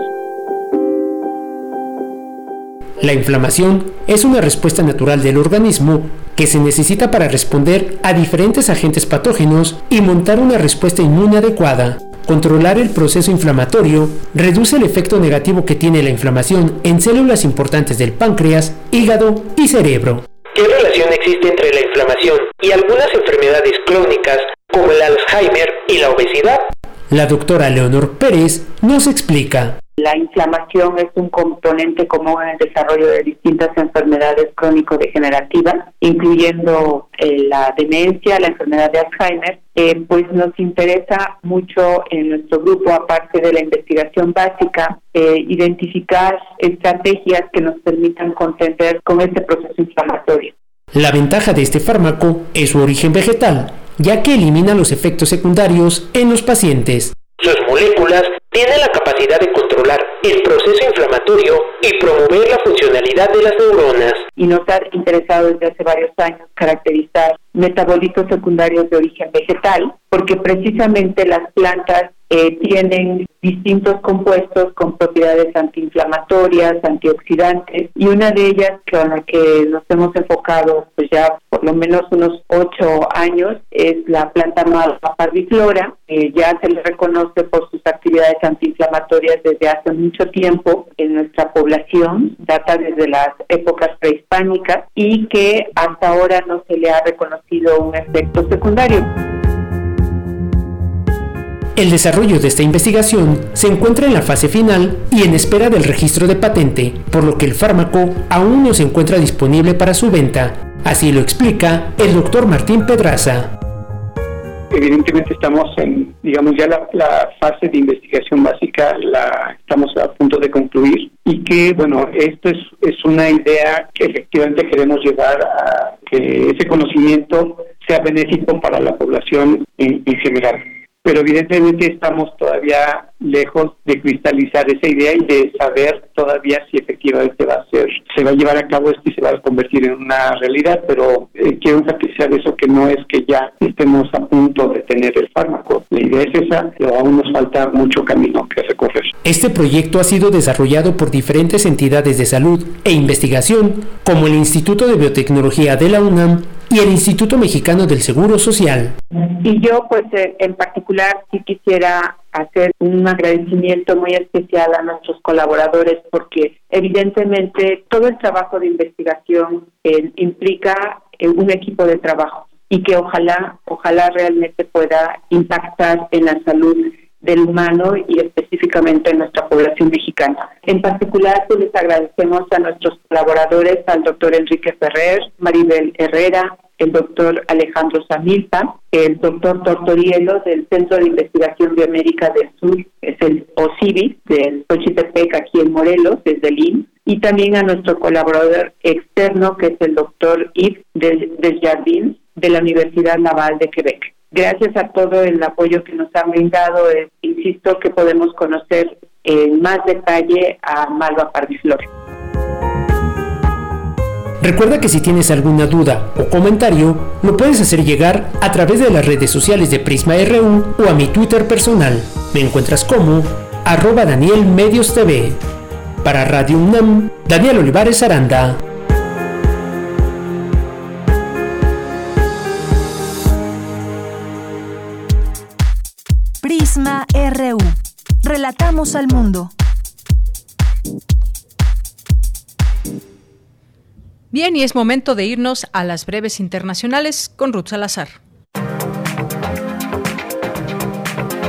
La inflamación es una respuesta natural del organismo que se necesita para responder a diferentes agentes patógenos y montar una respuesta inmune adecuada. Controlar el proceso inflamatorio reduce el efecto negativo que tiene la inflamación en células importantes del páncreas, hígado y cerebro. ¿Qué relación existe entre la inflamación y algunas enfermedades crónicas como el Alzheimer y la obesidad? La doctora Leonor Pérez nos explica. La inflamación es un componente común en el desarrollo de distintas enfermedades crónico-degenerativas, incluyendo eh, la demencia, la enfermedad de Alzheimer. Eh, pues nos interesa mucho en nuestro grupo, aparte de la investigación básica, eh, identificar estrategias que nos permitan contender con este proceso inflamatorio. La ventaja de este fármaco es su origen vegetal, ya que elimina los efectos secundarios en los pacientes. Sus moléculas tienen la capacidad de controlar el proceso inflamatorio y promover la funcionalidad de las neuronas. Y nos ha interesado desde hace varios años caracterizar metabolitos secundarios de origen vegetal, porque precisamente las plantas eh, tienen distintos compuestos con propiedades antiinflamatorias, antioxidantes, y una de ellas con la que nos hemos enfocado pues ya por lo menos unos ocho años es la planta parviflora, que ya se le reconoce por sus actividades antiinflamatorias desde hace mucho tiempo en nuestra población, data desde las épocas prehispánicas y que hasta ahora no se le ha reconocido un efecto secundario. El desarrollo de esta investigación se encuentra en la fase final y en espera del registro de patente, por lo que el fármaco aún no se encuentra disponible para su venta. Así lo explica el doctor Martín Pedraza. Evidentemente estamos en, digamos, ya la, fase de investigación básica la estamos a punto de concluir y que, bueno, esto es, es una idea que efectivamente queremos llevar a que ese conocimiento sea benéfico para la población en general pero evidentemente estamos todavía lejos de cristalizar esa idea y de saber todavía si efectivamente va a ser, se va a llevar a cabo esto y se va a convertir en una realidad, pero eh, quiero enfatizar eso que no es que ya estemos a punto de tener el fármaco. La idea es esa, pero aún nos falta mucho camino que recorrer. Este proyecto ha sido desarrollado por diferentes entidades de salud e investigación, como el Instituto de Biotecnología de la UNAM y el Instituto Mexicano del Seguro Social. Y yo, pues, eh, en particular, sí quisiera hacer un agradecimiento muy especial a nuestros colaboradores porque evidentemente todo el trabajo de investigación eh, implica eh, un equipo de trabajo y que ojalá, ojalá realmente pueda impactar en la salud del humano y específicamente en nuestra población mexicana. En particular, pues les agradecemos a nuestros colaboradores, al doctor Enrique Ferrer, Maribel Herrera, el doctor Alejandro Samilpa, el doctor Tortorielo del Centro de Investigación Biomédica del Sur, es el OCIVI del Xochitepec aquí en Morelos, desde el y también a nuestro colaborador externo que es el doctor Yves Desjardins de la Universidad Naval de Quebec. Gracias a todo el apoyo que nos han brindado, insisto que podemos conocer en más detalle a Malva Pardiflor. Recuerda que si tienes alguna duda o comentario, lo puedes hacer llegar a través de las redes sociales de Prisma RU o a mi Twitter personal. Me encuentras como arroba Daniel Medios TV. Para Radio UNAM, Daniel Olivares Aranda. Prisma RU. Relatamos al mundo. Bien, y es momento de irnos a las breves internacionales con Ruth Salazar.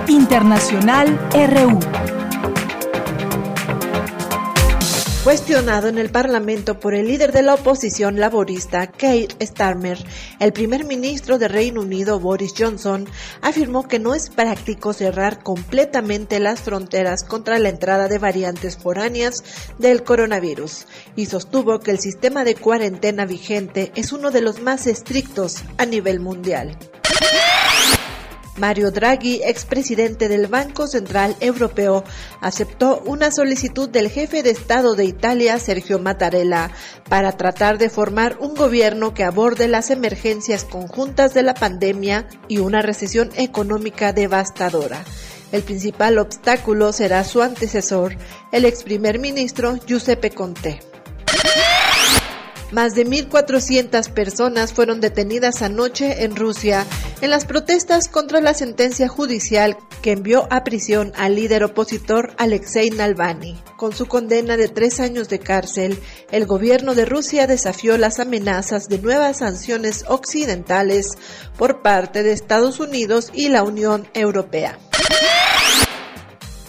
Internacional RU. Cuestionado en el Parlamento por el líder de la oposición laborista, Keir Starmer, el primer ministro de Reino Unido, Boris Johnson, afirmó que no es práctico cerrar completamente las fronteras contra la entrada de variantes foráneas del coronavirus y sostuvo que el sistema de cuarentena vigente es uno de los más estrictos a nivel mundial. Mario Draghi, expresidente del Banco Central Europeo, aceptó una solicitud del jefe de Estado de Italia, Sergio Mattarella, para tratar de formar un gobierno que aborde las emergencias conjuntas de la pandemia y una recesión económica devastadora. El principal obstáculo será su antecesor, el ex primer ministro Giuseppe Conte. Más de 1.400 personas fueron detenidas anoche en Rusia en las protestas contra la sentencia judicial que envió a prisión al líder opositor Alexei Navalny. Con su condena de tres años de cárcel, el gobierno de Rusia desafió las amenazas de nuevas sanciones occidentales por parte de Estados Unidos y la Unión Europea.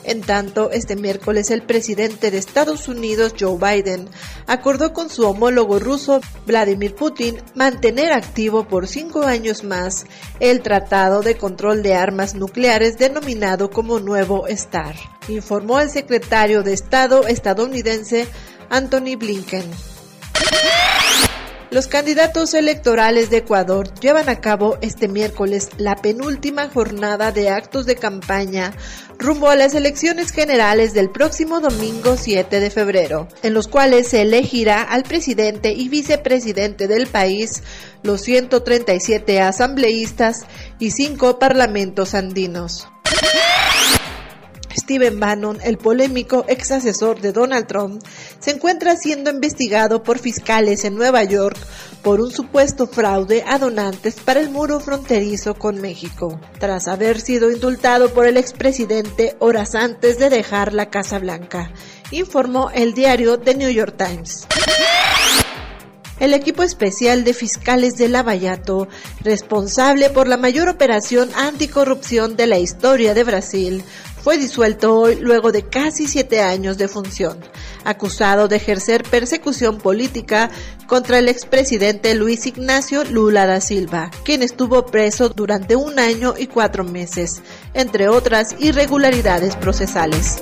En tanto, este miércoles el presidente de Estados Unidos, Joe Biden, acordó con su homólogo ruso, Vladimir Putin, mantener activo por cinco años más el Tratado de Control de Armas Nucleares denominado como Nuevo STAR, informó el secretario de Estado estadounidense Anthony Blinken. Los candidatos electorales de Ecuador llevan a cabo este miércoles la penúltima jornada de actos de campaña rumbo a las elecciones generales del próximo domingo 7 de febrero, en los cuales se elegirá al presidente y vicepresidente del país, los 137 asambleístas y cinco parlamentos andinos. Steven Bannon, el polémico ex asesor de Donald Trump, se encuentra siendo investigado por fiscales en Nueva York por un supuesto fraude a donantes para el muro fronterizo con México, tras haber sido indultado por el expresidente horas antes de dejar la Casa Blanca, informó el diario The New York Times. El equipo especial de fiscales de Lavallato, responsable por la mayor operación anticorrupción de la historia de Brasil, fue disuelto hoy luego de casi siete años de función, acusado de ejercer persecución política contra el expresidente Luis Ignacio Lula da Silva, quien estuvo preso durante un año y cuatro meses, entre otras irregularidades procesales.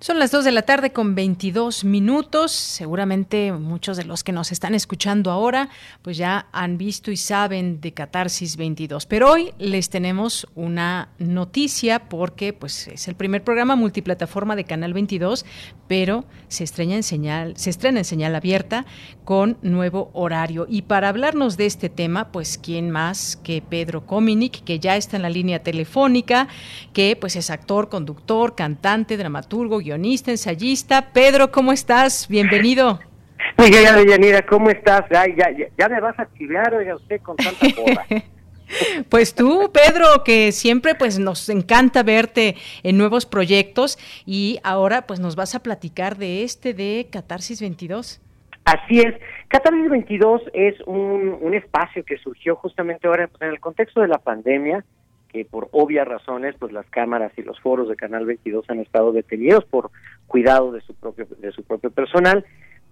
Son las 2 de la tarde con 22 minutos. Seguramente muchos de los que nos están escuchando ahora pues ya han visto y saben de Catarsis 22. Pero hoy les tenemos una noticia porque pues es el primer programa multiplataforma de Canal 22, pero se estrena en señal, se estrena en señal abierta con nuevo horario. Y para hablarnos de este tema, pues quién más que Pedro Cominic, que ya está en la línea telefónica, que pues es actor, conductor, cantante, dramaturgo, guionista, ensayista. Pedro, ¿cómo estás? Bienvenido. Miguel Avellaneda, ¿cómo estás? Ay, ya, ya, ya, me vas a activar, oiga usted, con tanta boda. Pues tú, Pedro, que siempre pues nos encanta verte en nuevos proyectos y ahora pues nos vas a platicar de este de Catarsis 22. Así es. Catarsis 22 es un, un espacio que surgió justamente ahora pues, en el contexto de la pandemia, que por obvias razones pues las cámaras y los foros de Canal 22 han estado detenidos por cuidado de su propio de su propio personal,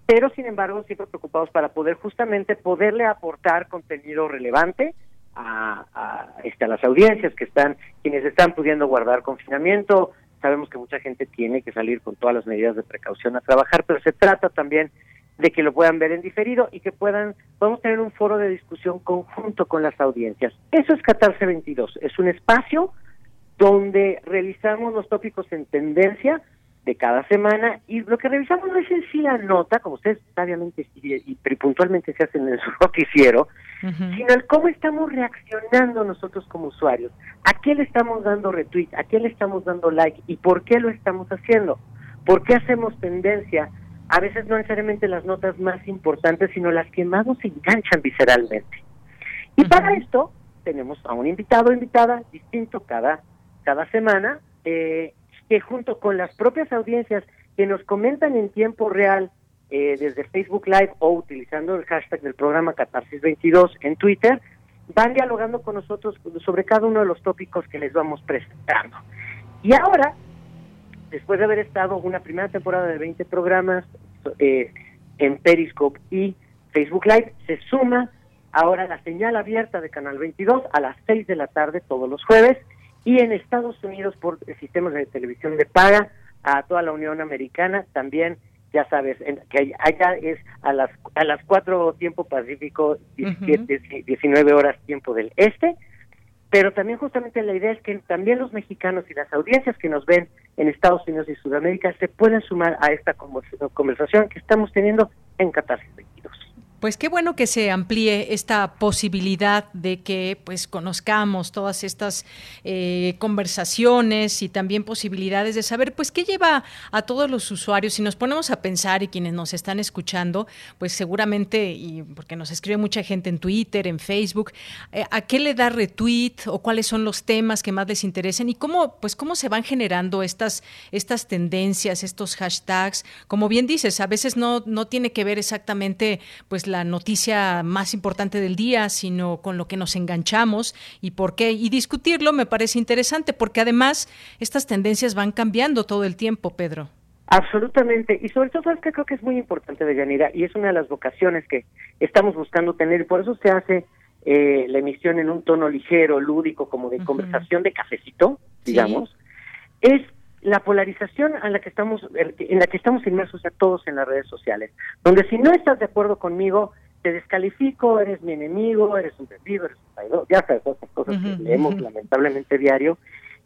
pero sin embargo siempre preocupados para poder justamente poderle aportar contenido relevante a, este, a las audiencias que están, quienes están pudiendo guardar confinamiento. Sabemos que mucha gente tiene que salir con todas las medidas de precaución a trabajar, pero se trata también de que lo puedan ver en diferido y que puedan, podemos tener un foro de discusión conjunto con las audiencias. Eso es Catarse 22, es un espacio donde revisamos los tópicos en tendencia de cada semana y lo que revisamos no es en sí la nota, como ustedes sabiamente y, puntualmente se hacen en su noticiero, sino el cómo estamos reaccionando nosotros como usuarios, a qué le estamos dando retweet, a qué le estamos dando like y por qué lo estamos haciendo, por qué hacemos tendencia, a veces no necesariamente las notas más importantes, sino las que más nos enganchan visceralmente. Y para esto tenemos a un invitado o invitada distinto cada, cada semana, eh, que junto con las propias audiencias que nos comentan en tiempo real eh, desde Facebook Live o utilizando el hashtag del programa Catarsis22 en Twitter, van dialogando con nosotros sobre cada uno de los tópicos que les vamos presentando. Y ahora, después de haber estado una primera temporada de 20 programas eh, en Periscope y Facebook Live, se suma ahora la señal abierta de Canal 22 a las 6 de la tarde todos los jueves y en Estados Unidos por sistemas de televisión de paga a toda la Unión Americana. También ya sabes que allá es a las a las 4 tiempo pacífico 17 19 horas tiempo del este pero también justamente la idea es que también los mexicanos y las audiencias que nos ven en Estados Unidos y Sudamérica se pueden sumar a esta conversación que estamos teniendo en Catarsis pues qué bueno que se amplíe esta posibilidad de que pues conozcamos todas estas eh, conversaciones y también posibilidades de saber pues qué lleva a todos los usuarios. Si nos ponemos a pensar y quienes nos están escuchando, pues seguramente, y porque nos escribe mucha gente en Twitter, en Facebook, eh, ¿a qué le da retweet o cuáles son los temas que más les interesen y cómo pues cómo se van generando estas, estas tendencias, estos hashtags? Como bien dices, a veces no, no tiene que ver exactamente pues la noticia más importante del día, sino con lo que nos enganchamos y por qué. Y discutirlo me parece interesante porque además estas tendencias van cambiando todo el tiempo, Pedro. Absolutamente, y sobre todo sabes que creo que es muy importante de Yanira y es una de las vocaciones que estamos buscando tener y por eso se hace eh, la emisión en un tono ligero, lúdico, como de conversación de cafecito, digamos, es la polarización en la que estamos en la que estamos inmersos a todos en las redes sociales, donde si no estás de acuerdo conmigo te descalifico, eres mi enemigo, eres un perdido, eres un traidor, ya sabes esas cosas que leemos lamentablemente diario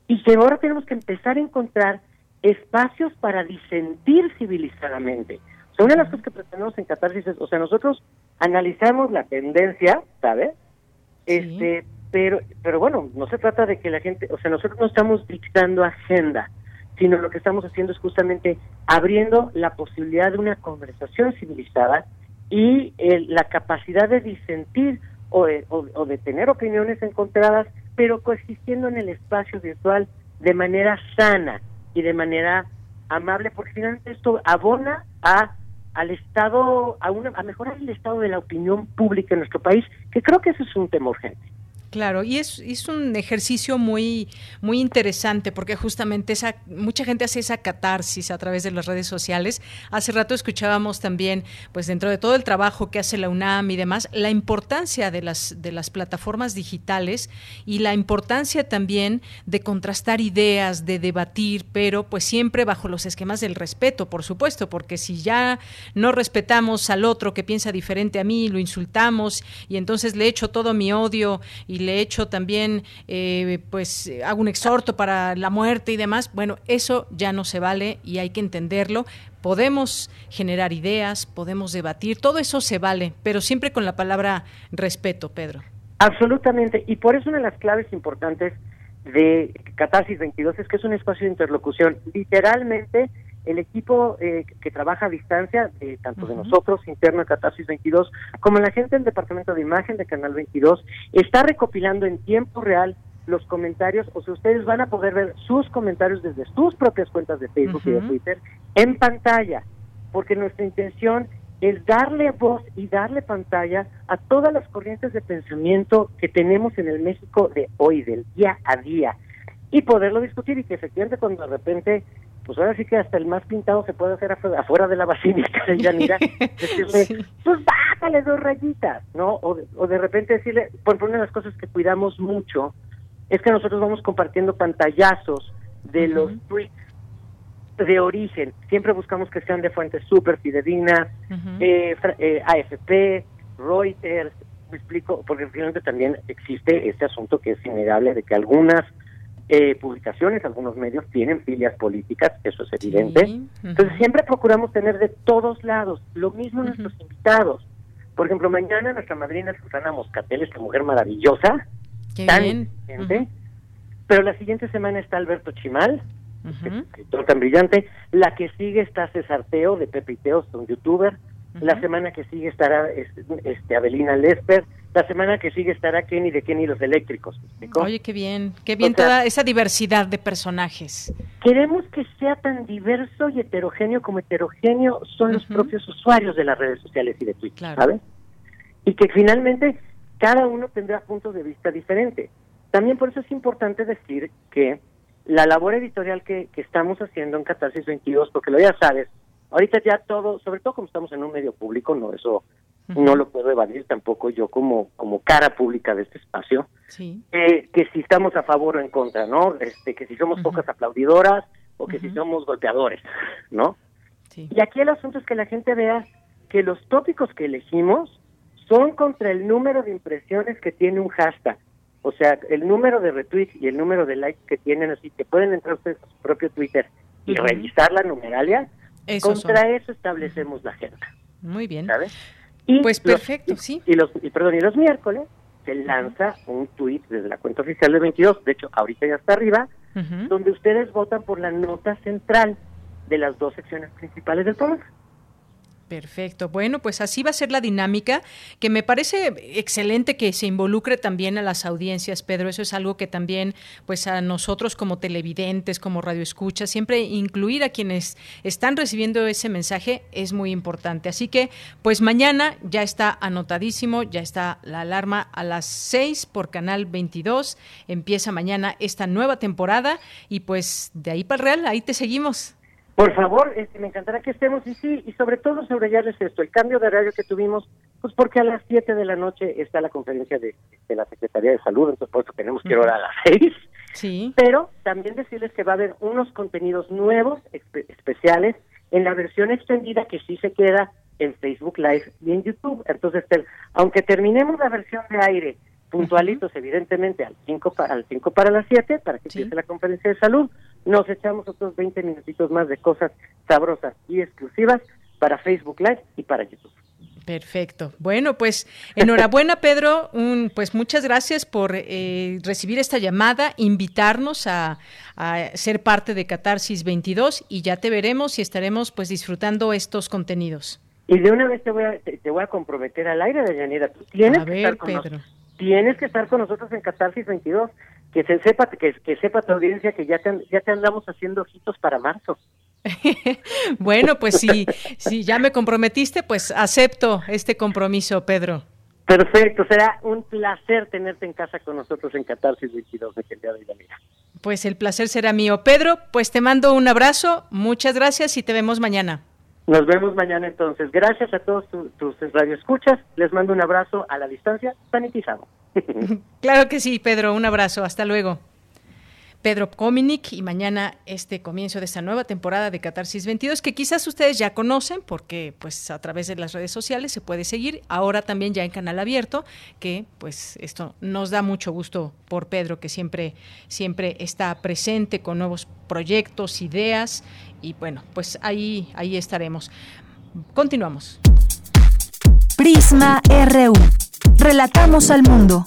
y que ahora tenemos que empezar a encontrar espacios para disentir civilizadamente. O sea, una de las cosas que pretendemos en Catarsis es, o sea, nosotros analizamos la tendencia, ¿sabes? Este, pero pero bueno, no se trata de que la gente, o sea, nosotros no estamos dictando agenda sino lo que estamos haciendo es justamente abriendo la posibilidad de una conversación civilizada y eh, la capacidad de disentir o de, tener opiniones encontradas, pero coexistiendo en el espacio virtual de manera sana y de manera amable, porque finalmente esto abona a al estado, a, una, a mejorar el estado de la opinión pública en nuestro país, que creo que eso es un tema urgente. Claro, y es, es, un ejercicio muy, muy interesante porque justamente esa, mucha gente hace esa catarsis a través de las redes sociales. Hace rato escuchábamos también, pues dentro de todo el trabajo que hace la UNAM y demás, la importancia de las, de las plataformas digitales y la importancia también de contrastar ideas, de debatir, pero pues siempre bajo los esquemas del respeto, por supuesto, porque si ya no respetamos al otro que piensa diferente a mí, lo insultamos y entonces le echo todo mi odio y le echo también, eh, pues hago un exhorto para la muerte y demás, bueno, eso ya no se vale y hay que entenderlo. Podemos generar ideas, podemos debatir, todo eso se vale, pero siempre con la palabra respeto, Pedro. Absolutamente, y por eso una de las claves importantes de Catarsis 22 es que es un espacio de interlocución. Literalmente, el equipo eh, que trabaja a distancia, eh, tanto de nosotros, interno de Catarsis 22, como la gente del Departamento de Imagen de Canal 22, está recopilando en tiempo real los comentarios, o sea, ustedes van a poder ver sus comentarios desde sus propias cuentas de Facebook y de Twitter en pantalla, porque nuestra intención es darle voz y darle pantalla a todas las corrientes de pensamiento que tenemos en el México de hoy, del día a día, y poderlo discutir y que efectivamente cuando de repente pues ahora sí que hasta el más pintado se puede hacer afuera de la basílica de Yanira, decirle, pues bájale dos rayitas, ¿no? O de, o de repente decirle, por ejemplo, una de las cosas que cuidamos mucho es que nosotros vamos compartiendo pantallazos de los tweets de origen. Siempre buscamos que sean de fuentes súper fidedignas, eh, eh, AFP, Reuters, me explico, porque finalmente también existe este asunto que es innegable de que algunas eh, publicaciones, algunos medios tienen filias políticas, eso es evidente. Entonces siempre procuramos tener de todos lados, lo mismo nuestros invitados. Por ejemplo, mañana nuestra madrina Susana Moscatel, esta mujer maravillosa, tan inteligente, pero la siguiente semana está Alberto Chimal, escritor tan brillante, la que sigue está César Teo, de Pepe y Teo, un youtuber, la semana que sigue estará este, Abelina Lesper, la semana que sigue estará Kenny de Kenny los Eléctricos. Oye, qué bien, qué bien toda esa diversidad de personajes. Queremos que sea tan diverso y heterogéneo como heterogéneo son los propios usuarios de las redes sociales y de Twitter, ¿sabes? Y que finalmente cada uno tendrá puntos de vista diferentes. También por eso es importante decir que la labor editorial que, que estamos haciendo en Catarsis 22, porque lo ya sabes, ahorita ya todo, sobre todo como estamos en un medio público, no eso no lo puedo evadir tampoco yo como como cara pública de este espacio, eh, que si estamos a favor o en contra, ¿no? Este, que si somos pocas aplaudidoras o que si somos golpeadores, ¿no? Y aquí el asunto es que la gente vea que los tópicos que elegimos son contra el número de impresiones que tiene un hashtag. O sea, el número de retweets y el número de likes que tienen, así que pueden entrar ustedes a su propio Twitter y revisar la numeralia. contra eso establecemos la agenda. Muy bien. ¿Sabes? Pues perfecto, sí. Y los, y, perdón, y los miércoles se lanza un tweet desde la cuenta oficial de 22, de hecho, ahorita ya está arriba, donde ustedes votan por la nota central de las dos secciones principales del programa. Perfecto. Bueno, pues así va a ser la dinámica, que me parece excelente que se involucre también a las audiencias, Pedro. Eso es algo que también, pues a nosotros como televidentes, como radioescuchas, siempre incluir a quienes están recibiendo ese mensaje es muy importante. Así que, pues mañana ya está anotadísimo, ya está la alarma a las 6 por Canal 22. Empieza mañana esta nueva temporada y pues de ahí para el Real, ahí te seguimos. Por favor, este, me encantará que estemos y sí, y sobre todo subrayarles esto, el cambio de horario que tuvimos, pues porque a las 7 de la noche está la conferencia de, la Secretaría de Salud, entonces por eso tenemos que ir ahora a las 6. Sí. Pero también decirles que va a haber unos contenidos nuevos, especiales, en la versión extendida que sí se queda en Facebook Live y en YouTube. Entonces, aunque terminemos la versión de aire puntualitos, evidentemente, al 5 para, al cinco para las 7, para que empiece la conferencia de salud, nos echamos otros 20 minutitos más de cosas sabrosas y exclusivas para Facebook Live y para YouTube. Perfecto. Bueno, pues enhorabuena, Pedro. Un, pues muchas gracias por eh, recibir esta llamada, invitarnos a, ser parte de Catarsis 22 y ya te veremos y estaremos pues disfrutando estos contenidos. Y de una vez te voy a, te, voy a comprometer al aire, Deyanira. Tú tienes que estar con Pedro. Tienes que estar con nosotros en Catarsis 22 que se sepa que, que sepa tu audiencia que ya te, ya te andamos haciendo ojitos para marzo. bueno, pues si, si ya me comprometiste, pues acepto este compromiso, Pedro. Perfecto, será un placer tenerte en casa con nosotros en Catarsis 22 de día de Mira. Pues el placer será mío. Pedro, pues te mando un abrazo, muchas gracias y te vemos mañana. Nos vemos mañana entonces. Gracias a todos tus radioescuchas. Les mando un abrazo a la distancia sanitizado. claro que sí, Pedro. Un abrazo. Hasta luego. Pedro Cominic y mañana este comienzo de esta nueva temporada de Catarsis 22 que quizás ustedes ya conocen porque pues a través de las redes sociales se puede seguir, ahora también ya en canal abierto, que pues esto nos da mucho gusto por Pedro que siempre siempre está presente con nuevos proyectos, ideas y bueno, pues ahí ahí estaremos. Continuamos. Prisma RU. Relatamos al mundo.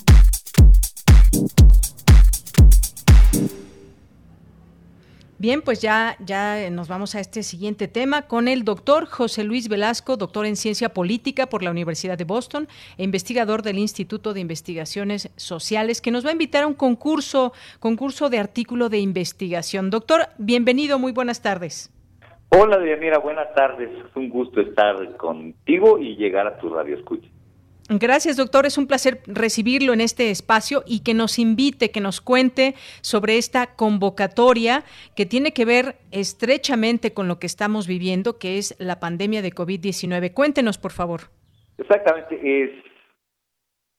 Bien, pues ya, ya nos vamos a este siguiente tema con el doctor José Luis Velasco, doctor en ciencia política por la Universidad de Boston e investigador del Instituto de Investigaciones Sociales, que nos va a invitar a un concurso, concurso de artículo de investigación. Doctor, bienvenido, muy buenas tardes. Hola, Dianira, buenas tardes. Es un gusto estar contigo y llegar a tu radio escucha. Gracias, doctor. Es un placer recibirlo en este espacio y que nos invite, que nos cuente sobre esta convocatoria que tiene que ver estrechamente con lo que estamos viviendo, que es la pandemia de COVID-19. Cuéntenos, por favor. Exactamente, es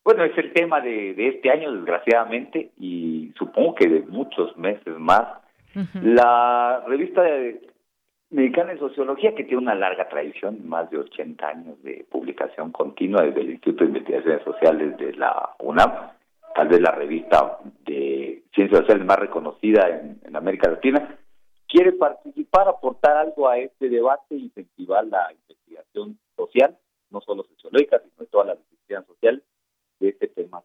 bueno, es el tema de, de este año, desgraciadamente, y supongo que de muchos meses más. La revista de, Mexicana de Sociología, que tiene una larga tradición, más de 80 años de publicación continua desde el Instituto de Investigaciones Sociales de la UNAM, tal vez la revista de ciencias sociales más reconocida en, en América Latina, quiere participar, aportar algo a este debate, incentivar la investigación social, no solo sociológica, sino de todas las disciplinas sociales, de este tema,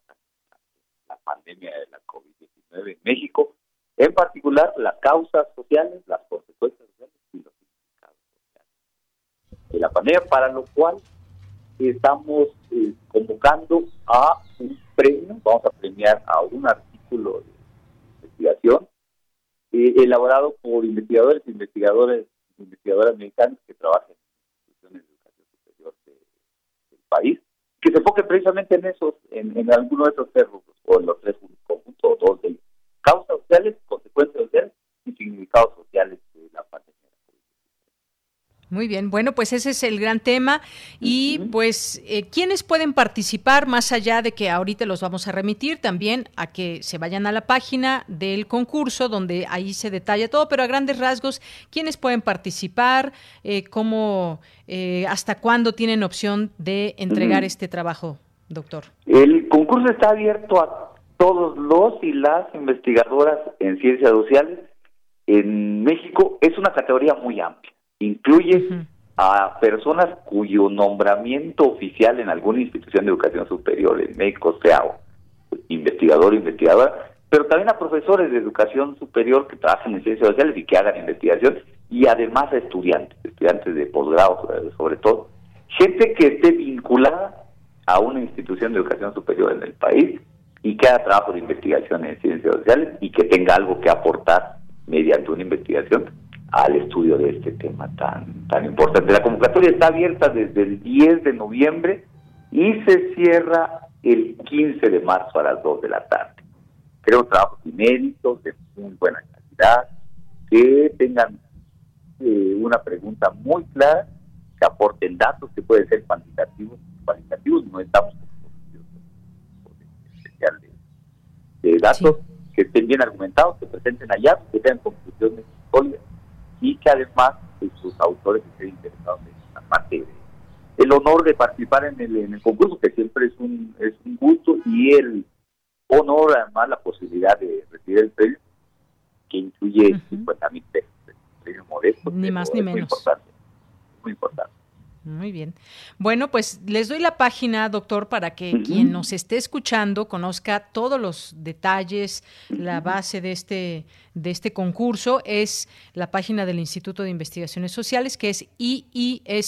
la pandemia de la COVID-19 en México, en particular las causas sociales, las consecuencias sociales y los significados sociales de la pandemia, para lo cual estamos eh, convocando a un premio, vamos a premiar a un artículo de investigación eh, elaborado por investigadores e investigadores investigadoras mexicanas que trabajan en instituciones de educación superior del país que se enfoque precisamente en esos, en, en alguno de esos tres o en los tres conjuntos, o dos de. Causas sociales, consecuencias sociales y significados sociales de la pandemia. Muy bien, bueno, pues ese es el gran tema. Y pues eh, quiénes pueden participar más allá de que ahorita los vamos a remitir también a que se vayan a la página del concurso donde ahí se detalla todo, pero a grandes rasgos, quiénes pueden participar, eh, cómo, eh, hasta cuándo tienen opción de entregar este trabajo, doctor. El concurso está abierto a todos los y las investigadoras en ciencias sociales. En México. Es una categoría muy amplia incluye a personas cuyo nombramiento oficial en alguna institución de educación superior en México sea investigador o investigadora, pero también a profesores de educación superior que trabajan en ciencias sociales y que hagan investigación, y además a estudiantes, estudiantes de posgrado sobre todo, gente que esté vinculada a una institución de educación superior en el país y que haga trabajo de investigación en ciencias sociales y que tenga algo que aportar mediante una investigación al estudio de este tema tan, tan importante. La convocatoria está abierta desde el 10 de noviembre y se cierra el 15 de marzo a las 2 de la tarde. Creo trabajos inéditos de muy buena calidad, que tengan eh, una pregunta muy clara, que aporten datos que pueden ser cuantitativos, cualitativos, no estamos especial de, de datos que estén bien argumentados, que presenten allá, que tengan conclusiones sólidas y que además pues, sus autores estén interesados en la parte el honor de participar en el, en el concurso, que siempre es un, es un gusto, y el honor, además, la posibilidad de recibir el premio, que incluye 50 mil pesos, premio modesto. Ni más ni menos. Muy importante, muy importante. Muy bien. Bueno, pues les doy la página, doctor, para que quien nos esté escuchando conozca todos los detalles, la base de este de este concurso es la página del Instituto de Investigaciones Sociales, que es iis.unam.mx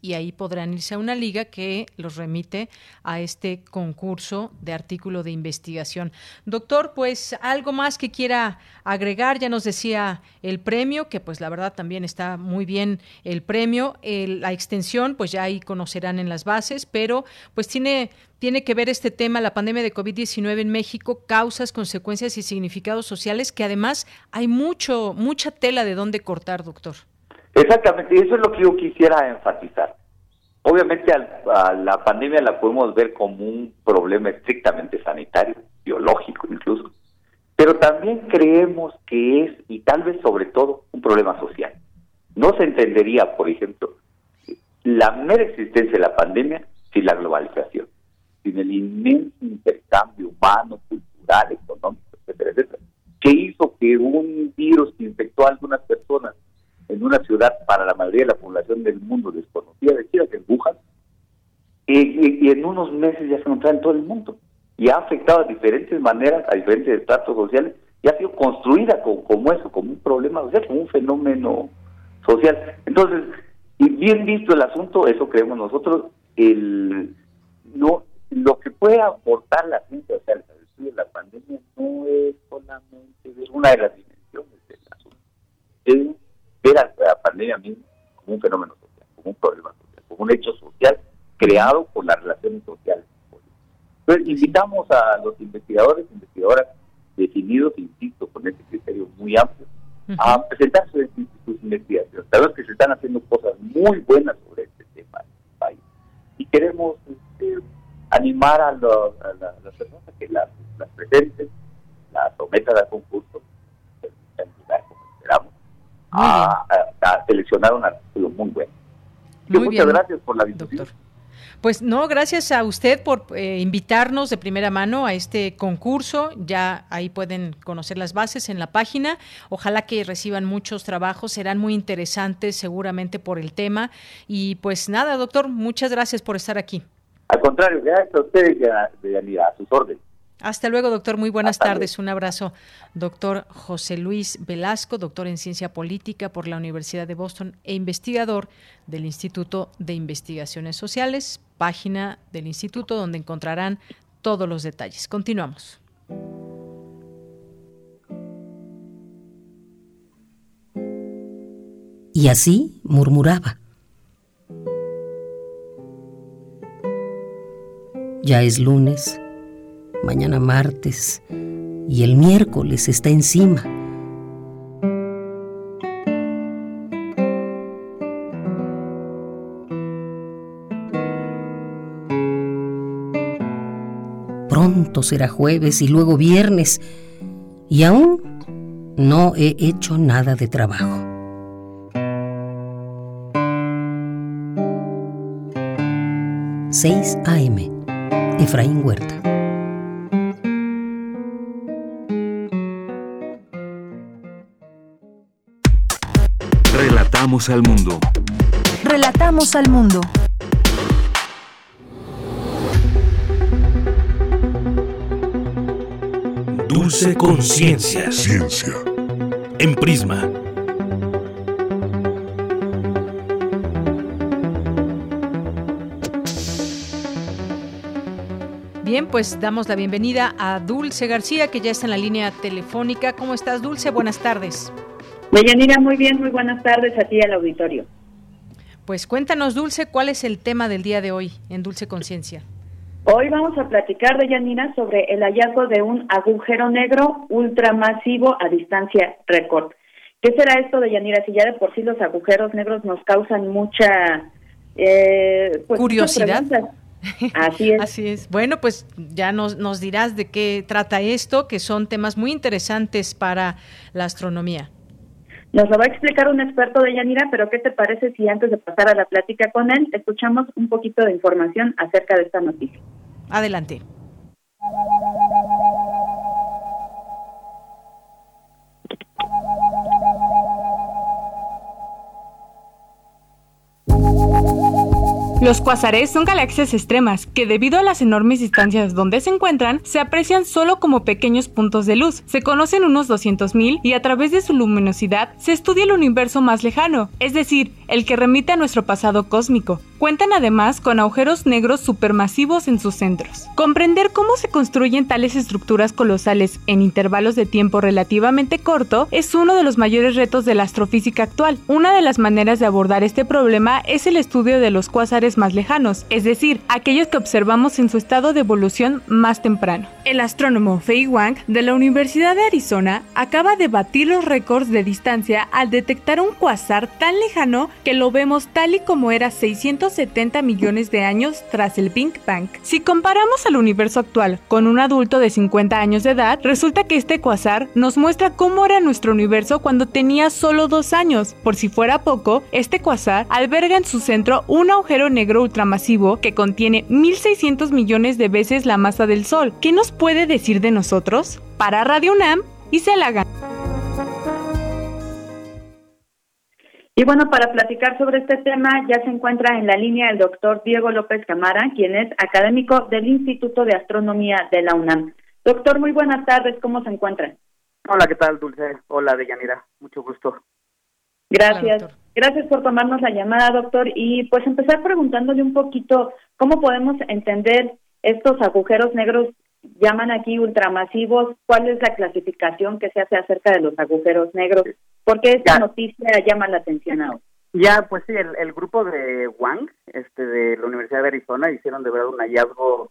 y ahí podrán irse a una liga que los remite a este concurso de artículo de investigación. Doctor, pues algo más que quiera agregar, ya nos decía el premio, que pues la verdad también está muy bien el premio, la extensión, pues ya ahí conocerán en las bases, pero pues tiene tiene que ver este tema, la pandemia de COVID-19 en México, causas, consecuencias y significados sociales, que además hay mucho, mucha tela de dónde cortar, doctor. Exactamente, eso es lo que yo quisiera enfatizar. Obviamente a la pandemia la podemos ver como un problema estrictamente sanitario, biológico incluso, pero también creemos que es, y tal vez sobre todo, un problema social. No se entendería, por ejemplo, la mera existencia de la pandemia sin la globalización sin el inmenso intercambio humano, cultural, económico, etcétera, etcétera, que hizo que un virus que infectó a algunas personas en una ciudad para la mayoría de la población del mundo desconocida, decía que en Wuhan, y, en unos meses ya se encontraba en todo el mundo y ha afectado de diferentes maneras a diferentes estratos sociales y ha sido construida como, como eso, como un problema social, como un fenómeno social. Entonces, bien visto el asunto, eso creemos nosotros, el no lo que puede aportar la ciencia social al estudio de la pandemia no es solamente ver una de las dimensiones del asunto, es ver a la pandemia misma como un fenómeno social, como un problema social, como un hecho social creado por las relaciones sociales. Entonces, invitamos a los investigadores investigadoras definidos, insisto, con este criterio muy amplio, a presentar sus, sus investigaciones. Sabemos que se están haciendo cosas muy buenas sobre este tema en el país. Y queremos este, animar a, los, a, las personas a que las, las presenten, las sometan a concurso, como esperamos, a, a, seleccionar un artículo muy bueno. Muchas gracias por la visita. Pues no, gracias a usted por eh, invitarnos de primera mano a este concurso. Ya ahí pueden conocer las bases en la página. Ojalá que reciban muchos trabajos, serán muy interesantes seguramente por el tema. Y pues nada, doctor, muchas gracias por estar aquí. Al contrario, gracias a ustedes a sus órdenes. Hasta luego, doctor. Muy buenas tardes. Un abrazo, doctor José Luis Velasco, doctor en ciencia política por la Universidad de Boston e investigador del Instituto de Investigaciones Sociales, página del instituto donde encontrarán todos los detalles. Continuamos. Y así murmuraba. Ya es lunes mañana martes y el miércoles está encima. Pronto será jueves y luego viernes y aún no he hecho nada de trabajo. 6 AM. Efraín Huerta. Relatamos al mundo. Relatamos al mundo. Dulce conciencia. Ciencia. En Prisma. Bien, pues damos la bienvenida a Dulce García, que ya está en la línea telefónica. ¿Cómo estás, Dulce? Buenas tardes. Deyanira, muy bien, muy buenas tardes a ti al auditorio. Pues cuéntanos, Dulce, ¿cuál es el tema del día de hoy en Dulce Conciencia? Hoy vamos a platicar, Deyanira, sobre el hallazgo de un agujero negro ultramasivo a distancia récord. ¿Qué será esto, Deyanira? Si ya de por sí los agujeros negros nos causan mucha... Eh, pues, Curiosidad. Así es. Así es. Bueno, pues ya nos, nos dirás de qué trata esto, que son temas muy interesantes para la astronomía. Nos lo va a explicar un experto de Yanira, pero ¿qué te parece si antes de pasar a la plática con él, escuchamos un poquito de información acerca de esta noticia? Adelante. Los cuásares son galaxias extremas que debido a las enormes distancias donde se encuentran, se aprecian solo como pequeños puntos de luz. Se conocen unos 200.000 y a través de su luminosidad se estudia el universo más lejano, es decir, el que remite a nuestro pasado cósmico. Cuentan además con agujeros negros supermasivos en sus centros. Comprender cómo se construyen tales estructuras colosales en intervalos de tiempo relativamente corto es uno de los mayores retos de la astrofísica actual. Una de las maneras de abordar este problema es el estudio de los cuásares más lejanos, es decir, aquellos que observamos en su estado de evolución más temprano. El astrónomo Fei Wang de la Universidad de Arizona acaba de batir los récords de distancia al detectar un cuásar tan lejano que lo vemos tal y como era 670 millones de años tras el Big Bang. Si comparamos al universo actual con un adulto de 50 años de edad, resulta que este cuásar nos muestra cómo era nuestro universo cuando tenía solo dos años. Por si fuera poco, este cuásar alberga en su centro un agujero negro ultramasivo que contiene 1.600 millones de veces la masa del Sol. ¿Qué nos puede decir de nosotros? Para Radio UNAM y se la gana. Y bueno, para platicar sobre este tema ya se encuentra en la línea el doctor Diego López Camara, quien es académico del Instituto de Astronomía de la UNAM. Doctor, muy buenas tardes, ¿cómo se encuentra? Hola, ¿qué tal, Dulce? Hola, Deyanira, mucho gusto. Gracias. Gracias por tomarnos la llamada, doctor. Y pues empezar preguntándole un poquito cómo podemos entender estos agujeros negros, llaman aquí ultramasivos, cuál es la clasificación que se hace acerca de los agujeros negros, por qué esta noticia llama la atención ahora. Ya, pues sí, el, grupo de Wang, este, de la Universidad de Arizona, hicieron de verdad un hallazgo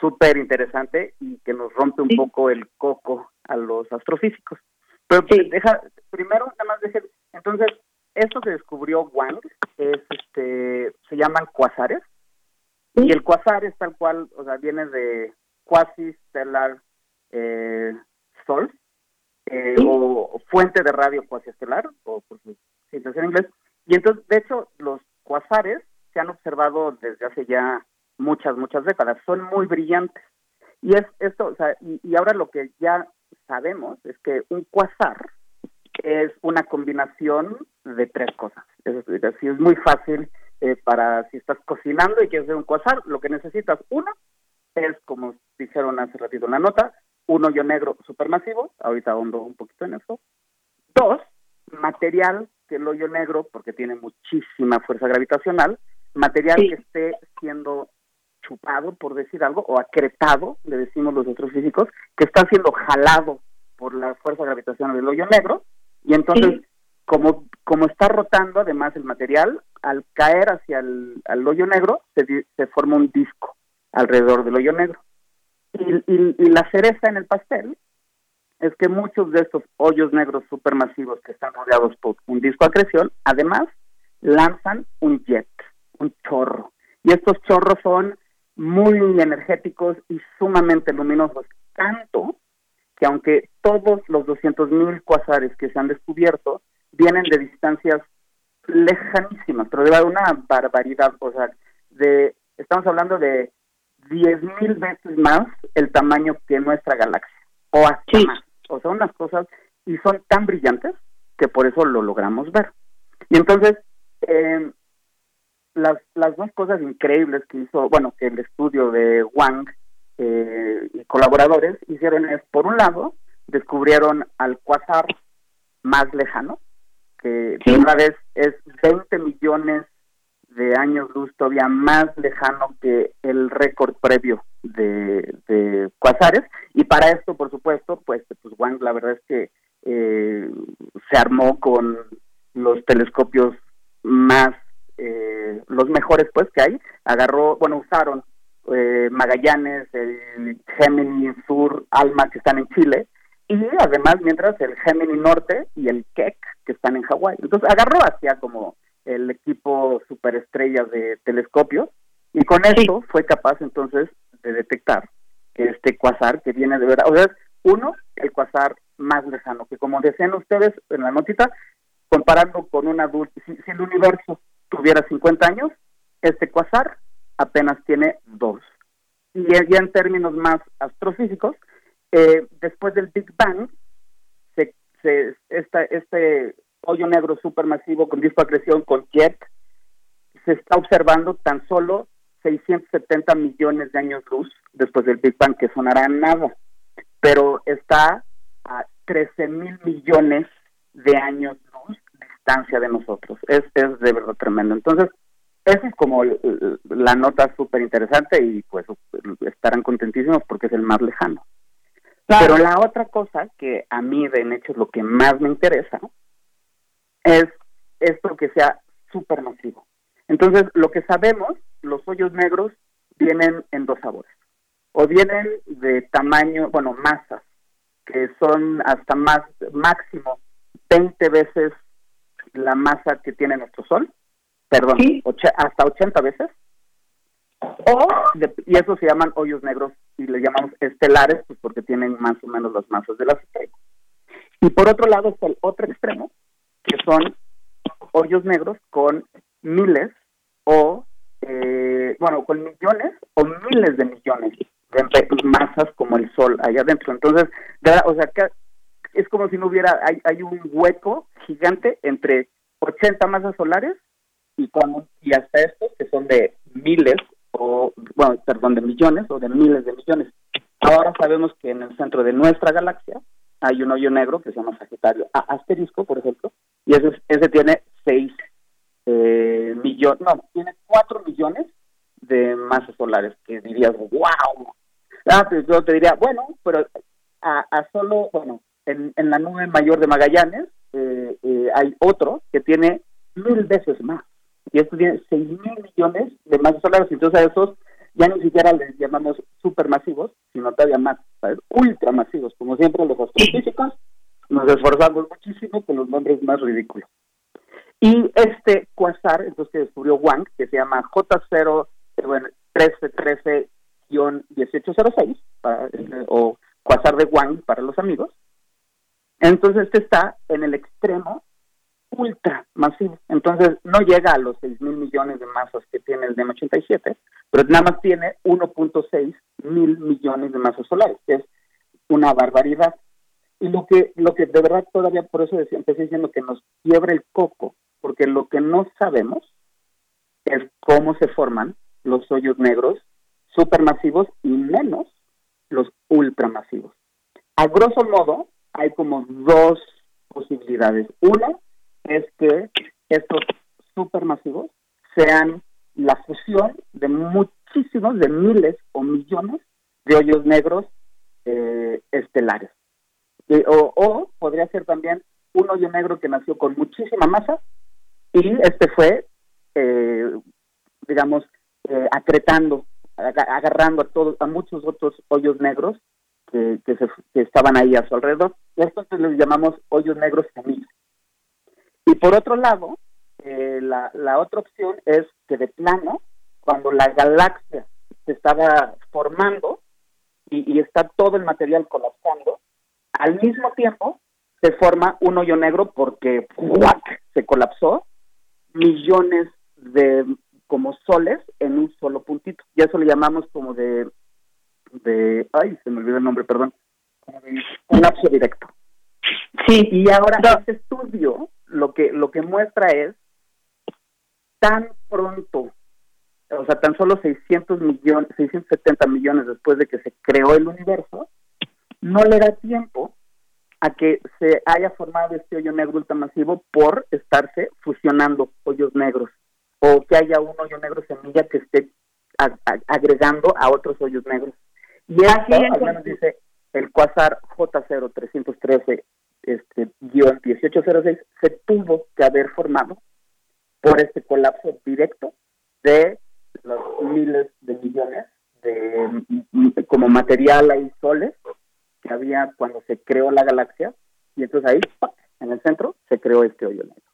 súper interesante y que nos rompe un poco el coco a los astrofísicos. Pero deja, primero, nada más deje, entonces, esto que descubrió Wang es, este, se llaman cuasares, Y el quasar es tal cual, o sea, viene de quasi-stellar eh, source, eh, o fuente de radio cuasi-estelar, o por su situación en inglés. Y entonces, de hecho, los quasares se han observado desde hace ya muchas, muchas décadas. Son muy brillantes. Y es esto, o sea, y, y ahora lo que ya sabemos es que un quasar es una combinación de tres cosas. Es decir, es muy fácil eh, para si estás cocinando y quieres hacer un quasar, lo que necesitas, uno, es como dijeron hace ratito en la nota, un hoyo negro supermasivo, ahorita hondo un poquito en eso. Dos, material que el hoyo negro, porque tiene muchísima fuerza gravitacional, material que esté siendo chupado, por decir algo, o acretado, le decimos los otros físicos, que está siendo jalado por la fuerza gravitacional del hoyo negro, y entonces, como, como está rotando además el material, al caer hacia el hoyo negro, se, se forma un disco alrededor del hoyo negro. Y, y, la cereza en el pastel es que muchos de estos hoyos negros supermasivos que están rodeados por un disco acreción, además lanzan un jet, un chorro. Y estos chorros son muy energéticos y sumamente luminosos, tanto que aunque todos los 200.000 cuasares que se han descubierto vienen de distancias lejanísimas, pero de una barbaridad, o sea, de estamos hablando de 10.000 veces más el tamaño que nuestra galaxia, o así más. O sea, unas cosas, y son tan brillantes que por eso lo logramos ver. Y entonces, eh, las, las dos cosas increíbles que hizo, bueno, que el estudio de Wang eh, y colaboradores hicieron es, por un lado, descubrieron al cuasar más lejano, que de una vez es 20 millones de años luz todavía más lejano que el récord previo de, de cuasares y para esto por supuesto pues pues Wang la verdad es que eh, se armó con los telescopios más eh, los mejores pues que hay. Agarró bueno usaron eh, Magallanes el Gemini Sur Alma que están en Chile y además mientras el Gemini Norte y el Keck que están en Hawái. Entonces agarró hacia como el equipo superestrella de telescopios y con eso fue capaz entonces de detectar que este cuasar que viene de verdad, o sea, uno, el cuasar más lejano, que como decían ustedes en la notita, comparando con un adulto, si, el universo tuviera 50 años, este cuasar apenas tiene dos. Y ya en términos más astrofísicos, eh, después del Big Bang, se, se, esta, este hoyo negro supermasivo con disco acreción, con jet, se está observando tan solo 670 millones de años luz después del Big Bang, que sonará nada, pero está a 13 mil millones de años luz distancia de nosotros. Es, es de verdad tremendo. Entonces, esa es como la nota súper interesante y pues estarán contentísimos porque es el más lejano. Pero la otra cosa que a mí de hecho es lo que más me interesa es esto que sea supermasivo. Entonces, lo que sabemos, los hoyos negros vienen en dos sabores. O vienen de tamaño, bueno, masas, que son hasta más, máximo 20 veces la masa que tiene nuestro Sol, perdón, hasta 80 veces. O, y eso se llaman hoyos negros y le llamamos estelares, pues porque tienen más o menos las masas de las estrellas. Y por otro lado está el otro extremo, que son hoyos negros con miles o, eh, bueno, con millones o miles de millones de masas como el Sol allá adentro. Entonces, o sea, que es como si no hubiera, hay, hay un hueco gigante entre 80 masas solares y, hasta estos que son de miles o, bueno, perdón, de millones o de miles de millones. Ahora sabemos que en el centro de nuestra galaxia hay un hoyo negro que se llama Sagitario asterisco, por ejemplo, y ese, ese tiene 6 eh, millones, no, tiene 4 millones de masas solares, que dirías, wow. Ah, pues yo te diría, bueno, pero a, solo, bueno, en, en, la nube mayor de Magallanes eh, eh, hay otro que tiene mil veces más, y esto tiene 6 mil millones de masas solares, entonces a esos ya ni siquiera les llamamos supermasivos, sino todavía más, ¿sabes? Ultramasivos, como siempre los astrofísicos nos esforzamos muchísimo con los nombres más ridículos. Y este quasar, entonces que descubrió Wang, que se llama J0, eh, bueno, 1313-1806 o Quasar de Wang para los amigos. Entonces este está en el extremo ultra masivo. Entonces no llega a los 6 mil millones de masas que tiene el DEM87, pero nada más tiene 1.6 mil millones de masas solares, que es una barbaridad. Y lo que, lo que de verdad todavía, por eso empecé diciendo que nos quiebra el coco, porque lo que no sabemos es cómo se forman los hoyos negros supermasivos y menos los ultramasivos. A grosso modo, hay como dos posibilidades. Una es que estos supermasivos sean la fusión de muchísimos, de miles o millones de hoyos negros eh, estelares. O, podría ser también un hoyo negro que nació con muchísima masa y este fue, eh, digamos, eh, acretando, agarrando a todos, a muchos otros hoyos negros que, que, estaban ahí a su alrededor. Y estos les llamamos hoyos negros semillas. Y por otro lado, eh, la, la otra opción es que de plano, cuando la galaxia se estaba formando y, y está todo el material colapsando, al mismo tiempo se forma un hoyo negro porque se colapsó millones de como soles en un solo puntito. Y eso le llamamos como de, de ay, se me olvidó el nombre, perdón, un lapso directo. Sí, y ahora este estudio lo que lo que muestra es tan pronto, o sea, tan solo 600 millones, 670 millones después de que se creó el universo, no le da tiempo a que se haya formado este hoyo negro ultramasivo por estarse fusionando hoyos negros o que haya un hoyo negro semilla que esté agregando a otros hoyos negros. Y esto, al menos dice el Quasar J0313 este, 1806 se tuvo que haber formado por este colapso directo de los miles de millones de como material ahí soles que había cuando se creó la galaxia y entonces ahí en el centro se creó este hoyo negro.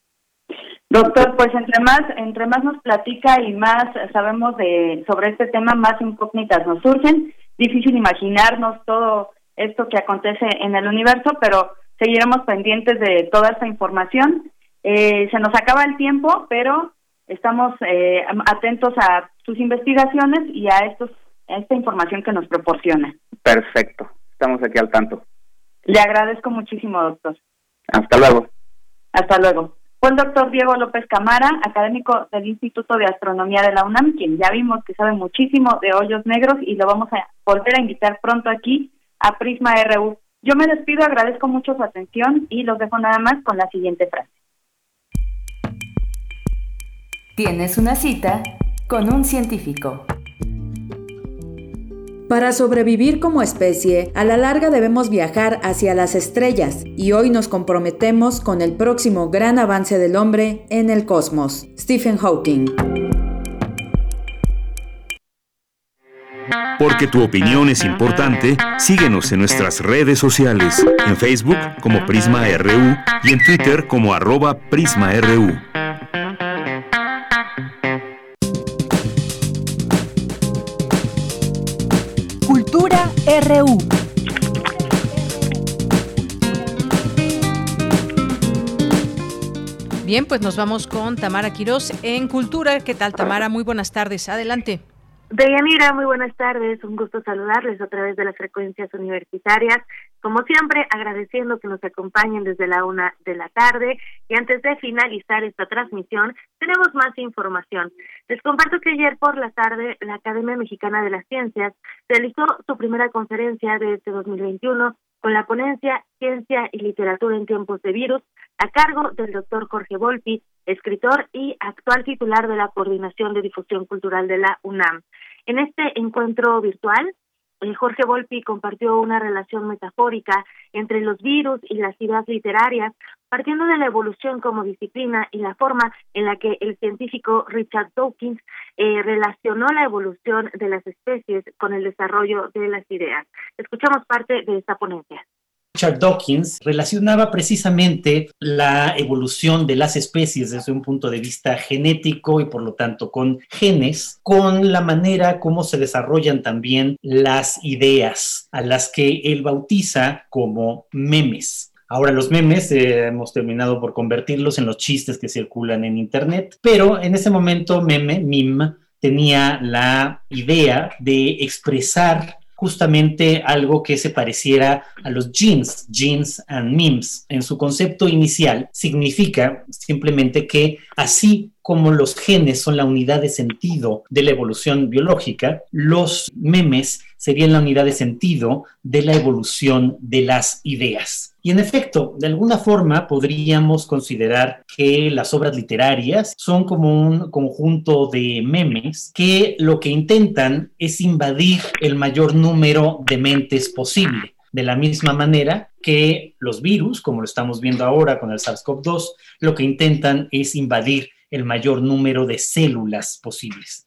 Doctor, pues entre más entre más nos platica y más sabemos de sobre este tema, más incógnitas nos surgen. Difícil imaginarnos todo esto que acontece en el universo, pero seguiremos pendientes de toda esta información. Eh, se nos acaba el tiempo, pero estamos eh, atentos a sus investigaciones y a estos a esta información que nos proporciona. Perfecto, estamos aquí al tanto. Le agradezco muchísimo, doctor. Hasta luego. Hasta luego. Fue el doctor Diego López Camara, académico del Instituto de Astronomía de la UNAM, quien ya vimos que sabe muchísimo de hoyos negros y lo vamos a volver a invitar pronto aquí a Prisma RU. Yo me despido, agradezco mucho su atención y los dejo nada más con la siguiente frase. Tienes una cita con un científico. Para sobrevivir como especie, a la larga debemos viajar hacia las estrellas y hoy nos comprometemos con el próximo gran avance del hombre en el cosmos. Stephen Hawking. Porque tu opinión es importante, síguenos en nuestras redes sociales, en Facebook como Prisma RU y en Twitter como arroba PrismaRU. RU. Bien, pues nos vamos con Tamara Quirós en Cultura. ¿Qué tal, Tamara? Muy buenas tardes. Adelante. Deyanira, muy buenas tardes. Un gusto saludarles a través de las frecuencias universitarias. Como siempre, agradeciendo que nos acompañen desde la una de la tarde. Y antes de finalizar esta transmisión, tenemos más información. Les comparto que ayer por la tarde, la Academia Mexicana de las Ciencias realizó su primera conferencia de este 2021 con la ponencia Ciencia y Literatura en tiempos de virus, a cargo del doctor Jorge Volpi, escritor y actual titular de la Coordinación de Difusión Cultural de la UNAM. En este encuentro virtual, Jorge Volpi compartió una relación metafórica entre los virus y las ideas literarias, partiendo de la evolución como disciplina y la forma en la que el científico Richard Dawkins eh, relacionó la evolución de las especies con el desarrollo de las ideas. Escuchamos parte de esta ponencia. Richard Dawkins relacionaba precisamente la evolución de las especies desde un punto de vista genético y por lo tanto con genes, con la manera como se desarrollan también las ideas a las que él bautiza como memes. Ahora los memes eh, hemos terminado por convertirlos en los chistes que circulan en Internet, pero en ese momento meme, meme, tenía la idea de expresar justamente algo que se pareciera a los jeans, jeans and memes. En su concepto inicial significa simplemente que así como los genes son la unidad de sentido de la evolución biológica, los memes serían la unidad de sentido de la evolución de las ideas. Y en efecto, de alguna forma podríamos considerar que las obras literarias son como un conjunto de memes que lo que intentan es invadir el mayor número de mentes posible. De la misma manera que los virus, como lo estamos viendo ahora con el SARS-CoV-2, lo que intentan es invadir el mayor número de células posibles.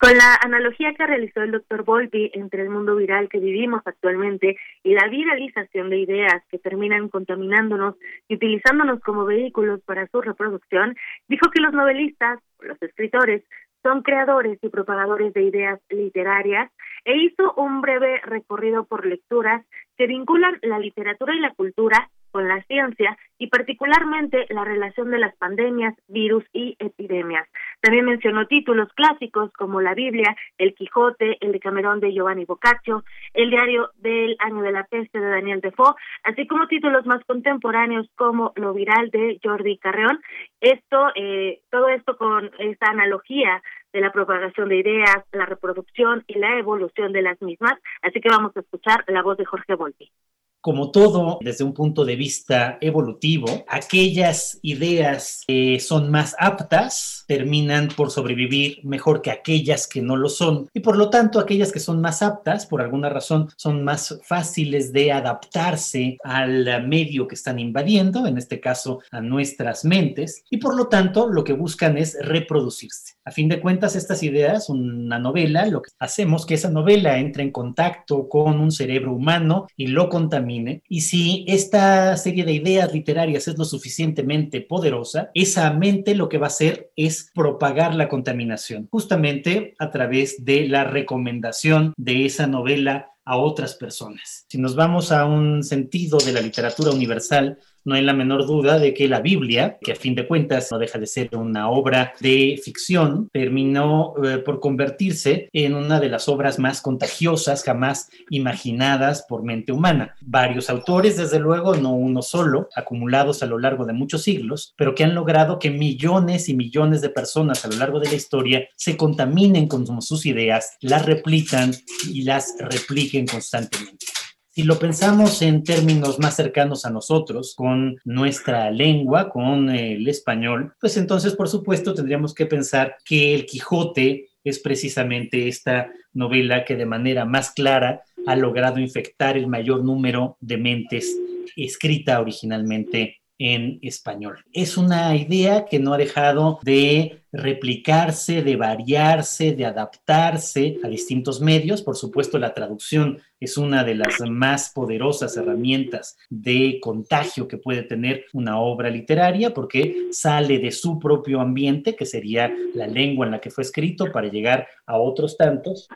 Con la analogía que realizó el doctor Volpi entre el mundo viral que vivimos actualmente y la viralización de ideas que terminan contaminándonos y utilizándonos como vehículos para su reproducción, dijo que los novelistas, los escritores, son creadores y propagadores de ideas literarias e hizo un breve recorrido por lecturas que vinculan la literatura y la cultura con la ciencia y particularmente la relación de las pandemias, virus y epidemias. También mencionó títulos clásicos como la Biblia, El Quijote, el de Camerón de Giovanni Boccaccio, el diario del año de la peste de Daniel Defoe, así como títulos más contemporáneos como Lo viral de Jordi Carreón. Esto, eh, todo esto con esta analogía de la propagación de ideas, la reproducción y la evolución de las mismas. Así que vamos a escuchar la voz de Jorge Volpi como todo desde un punto de vista evolutivo, aquellas ideas que son más aptas terminan por sobrevivir mejor que aquellas que no lo son. Y por lo tanto, aquellas que son más aptas, por alguna razón, son más fáciles de adaptarse al medio que están invadiendo, en este caso a nuestras mentes, y por lo tanto lo que buscan es reproducirse. A fin de cuentas, estas ideas, una novela, lo que hacemos que esa novela entre en contacto con un cerebro humano y lo contamina y si esta serie de ideas literarias es lo suficientemente poderosa, esa mente lo que va a hacer es propagar la contaminación, justamente a través de la recomendación de esa novela a otras personas. Si nos vamos a un sentido de la literatura universal, no hay la menor duda de que la Biblia, que a fin de cuentas no deja de ser una obra de ficción, terminó eh, por convertirse en una de las obras más contagiosas jamás imaginadas por mente humana. Varios autores, desde luego, no uno solo, acumulados a lo largo de muchos siglos, pero que han logrado que millones y millones de personas a lo largo de la historia se contaminen con sus ideas, las replican y las repliquen constantemente. Si lo pensamos en términos más cercanos a nosotros, con nuestra lengua, con el español, pues entonces, por supuesto, tendríamos que pensar que el Quijote es precisamente esta novela que de manera más clara ha logrado infectar el mayor número de mentes escrita originalmente en español. Es una idea que no ha dejado de replicarse, de variarse, de adaptarse a distintos medios. Por supuesto, la traducción es una de las más poderosas herramientas de contagio que puede tener una obra literaria porque sale de su propio ambiente, que sería la lengua en la que fue escrito, para llegar a otros tantos.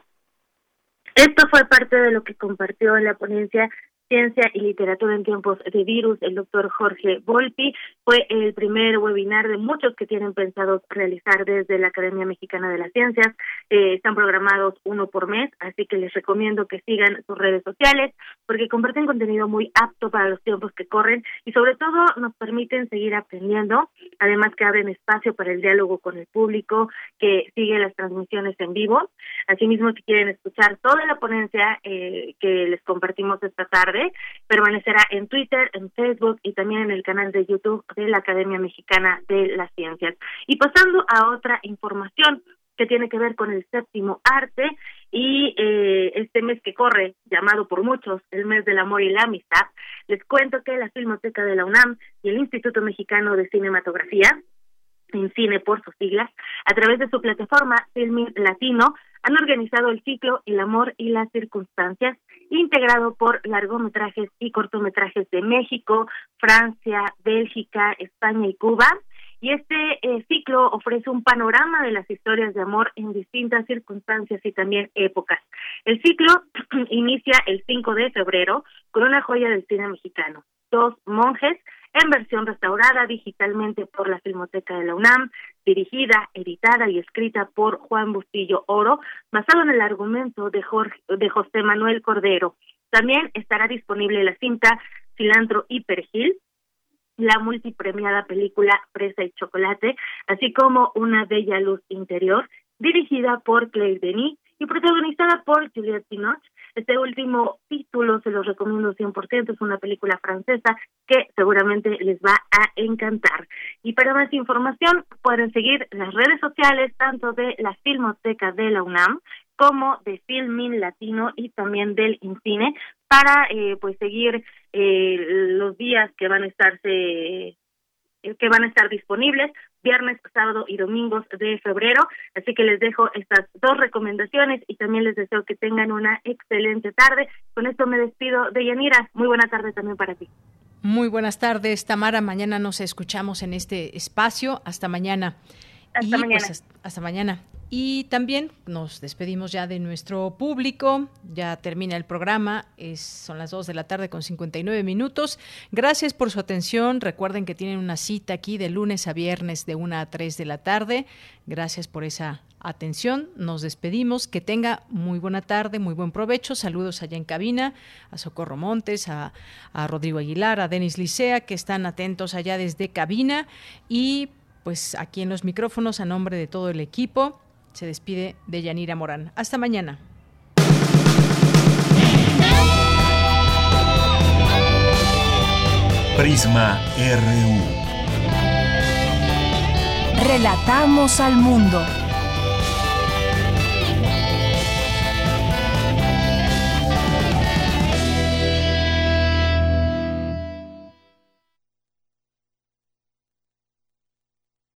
Esto fue parte de lo que compartió en la ponencia Ciencia y Literatura en tiempos de virus, el doctor Jorge Volpi. Fue el primer webinar de muchos que tienen pensado realizar desde la Academia Mexicana de las Ciencias. Eh, están programados uno por mes, así que les recomiendo que sigan sus redes sociales porque comparten contenido muy apto para los tiempos que corren y sobre todo nos permiten seguir aprendiendo, además que abren espacio para el diálogo con el público que sigue las transmisiones en vivo. Asimismo, si quieren escuchar toda la ponencia eh, que les compartimos esta tarde, permanecerá en Twitter, en Facebook y también en el canal de YouTube de la Academia Mexicana de las Ciencias. Y pasando a otra información que tiene que ver con el séptimo arte y eh, este mes que corre, llamado por muchos el mes del amor y la amistad, les cuento que la Filmoteca de la UNAM y el Instituto Mexicano de Cinematografía, en cine por sus siglas, a través de su plataforma Filmin Latino, han organizado el ciclo El amor y las circunstancias, integrado por largometrajes y cortometrajes de México, Francia, Bélgica, España y Cuba. Y este eh, ciclo ofrece un panorama de las historias de amor en distintas circunstancias y también épocas. El ciclo inicia el 5 de febrero con una joya del cine mexicano, Dos monjes, en versión restaurada digitalmente por la Filmoteca de la UNAM, dirigida, editada y escrita por Juan Bustillo Oro, basado en el argumento de, Jorge, de José Manuel Cordero. También estará disponible la cinta Cilantro y Perejil, la multipremiada película Presa y Chocolate, así como Una Bella Luz Interior, dirigida por Claire Denis y protagonizada por Juliette Binoche. Este último título se los recomiendo 100%, es una película francesa que seguramente les va a encantar. Y para más información pueden seguir las redes sociales tanto de la Filmoteca de la UNAM como de Filmin Latino y también del Incine para eh, pues seguir eh, los días que van a estarse eh, que van a estar disponibles viernes, sábado y domingos de febrero. Así que les dejo estas dos recomendaciones y también les deseo que tengan una excelente tarde. Con esto me despido de Yanira. Muy buena tarde también para ti. Muy buenas tardes, Tamara. Mañana nos escuchamos en este espacio. Hasta mañana. Hasta pues, mañana. hasta mañana. Y también nos despedimos ya de nuestro público. Ya termina el programa. Es, son las 2 de la tarde con 59 minutos. Gracias por su atención. Recuerden que tienen una cita aquí de lunes a viernes de 1 a 3 de la tarde. Gracias por esa atención. Nos despedimos. Que tenga muy buena tarde, muy buen provecho. Saludos allá en cabina a Socorro Montes, a, a Rodrigo Aguilar, a Denis Licea, que están atentos allá desde cabina. Y pues aquí en los micrófonos, a nombre de todo el equipo se despide de Yanira Morán. Hasta mañana. Prisma RU. Relatamos al mundo.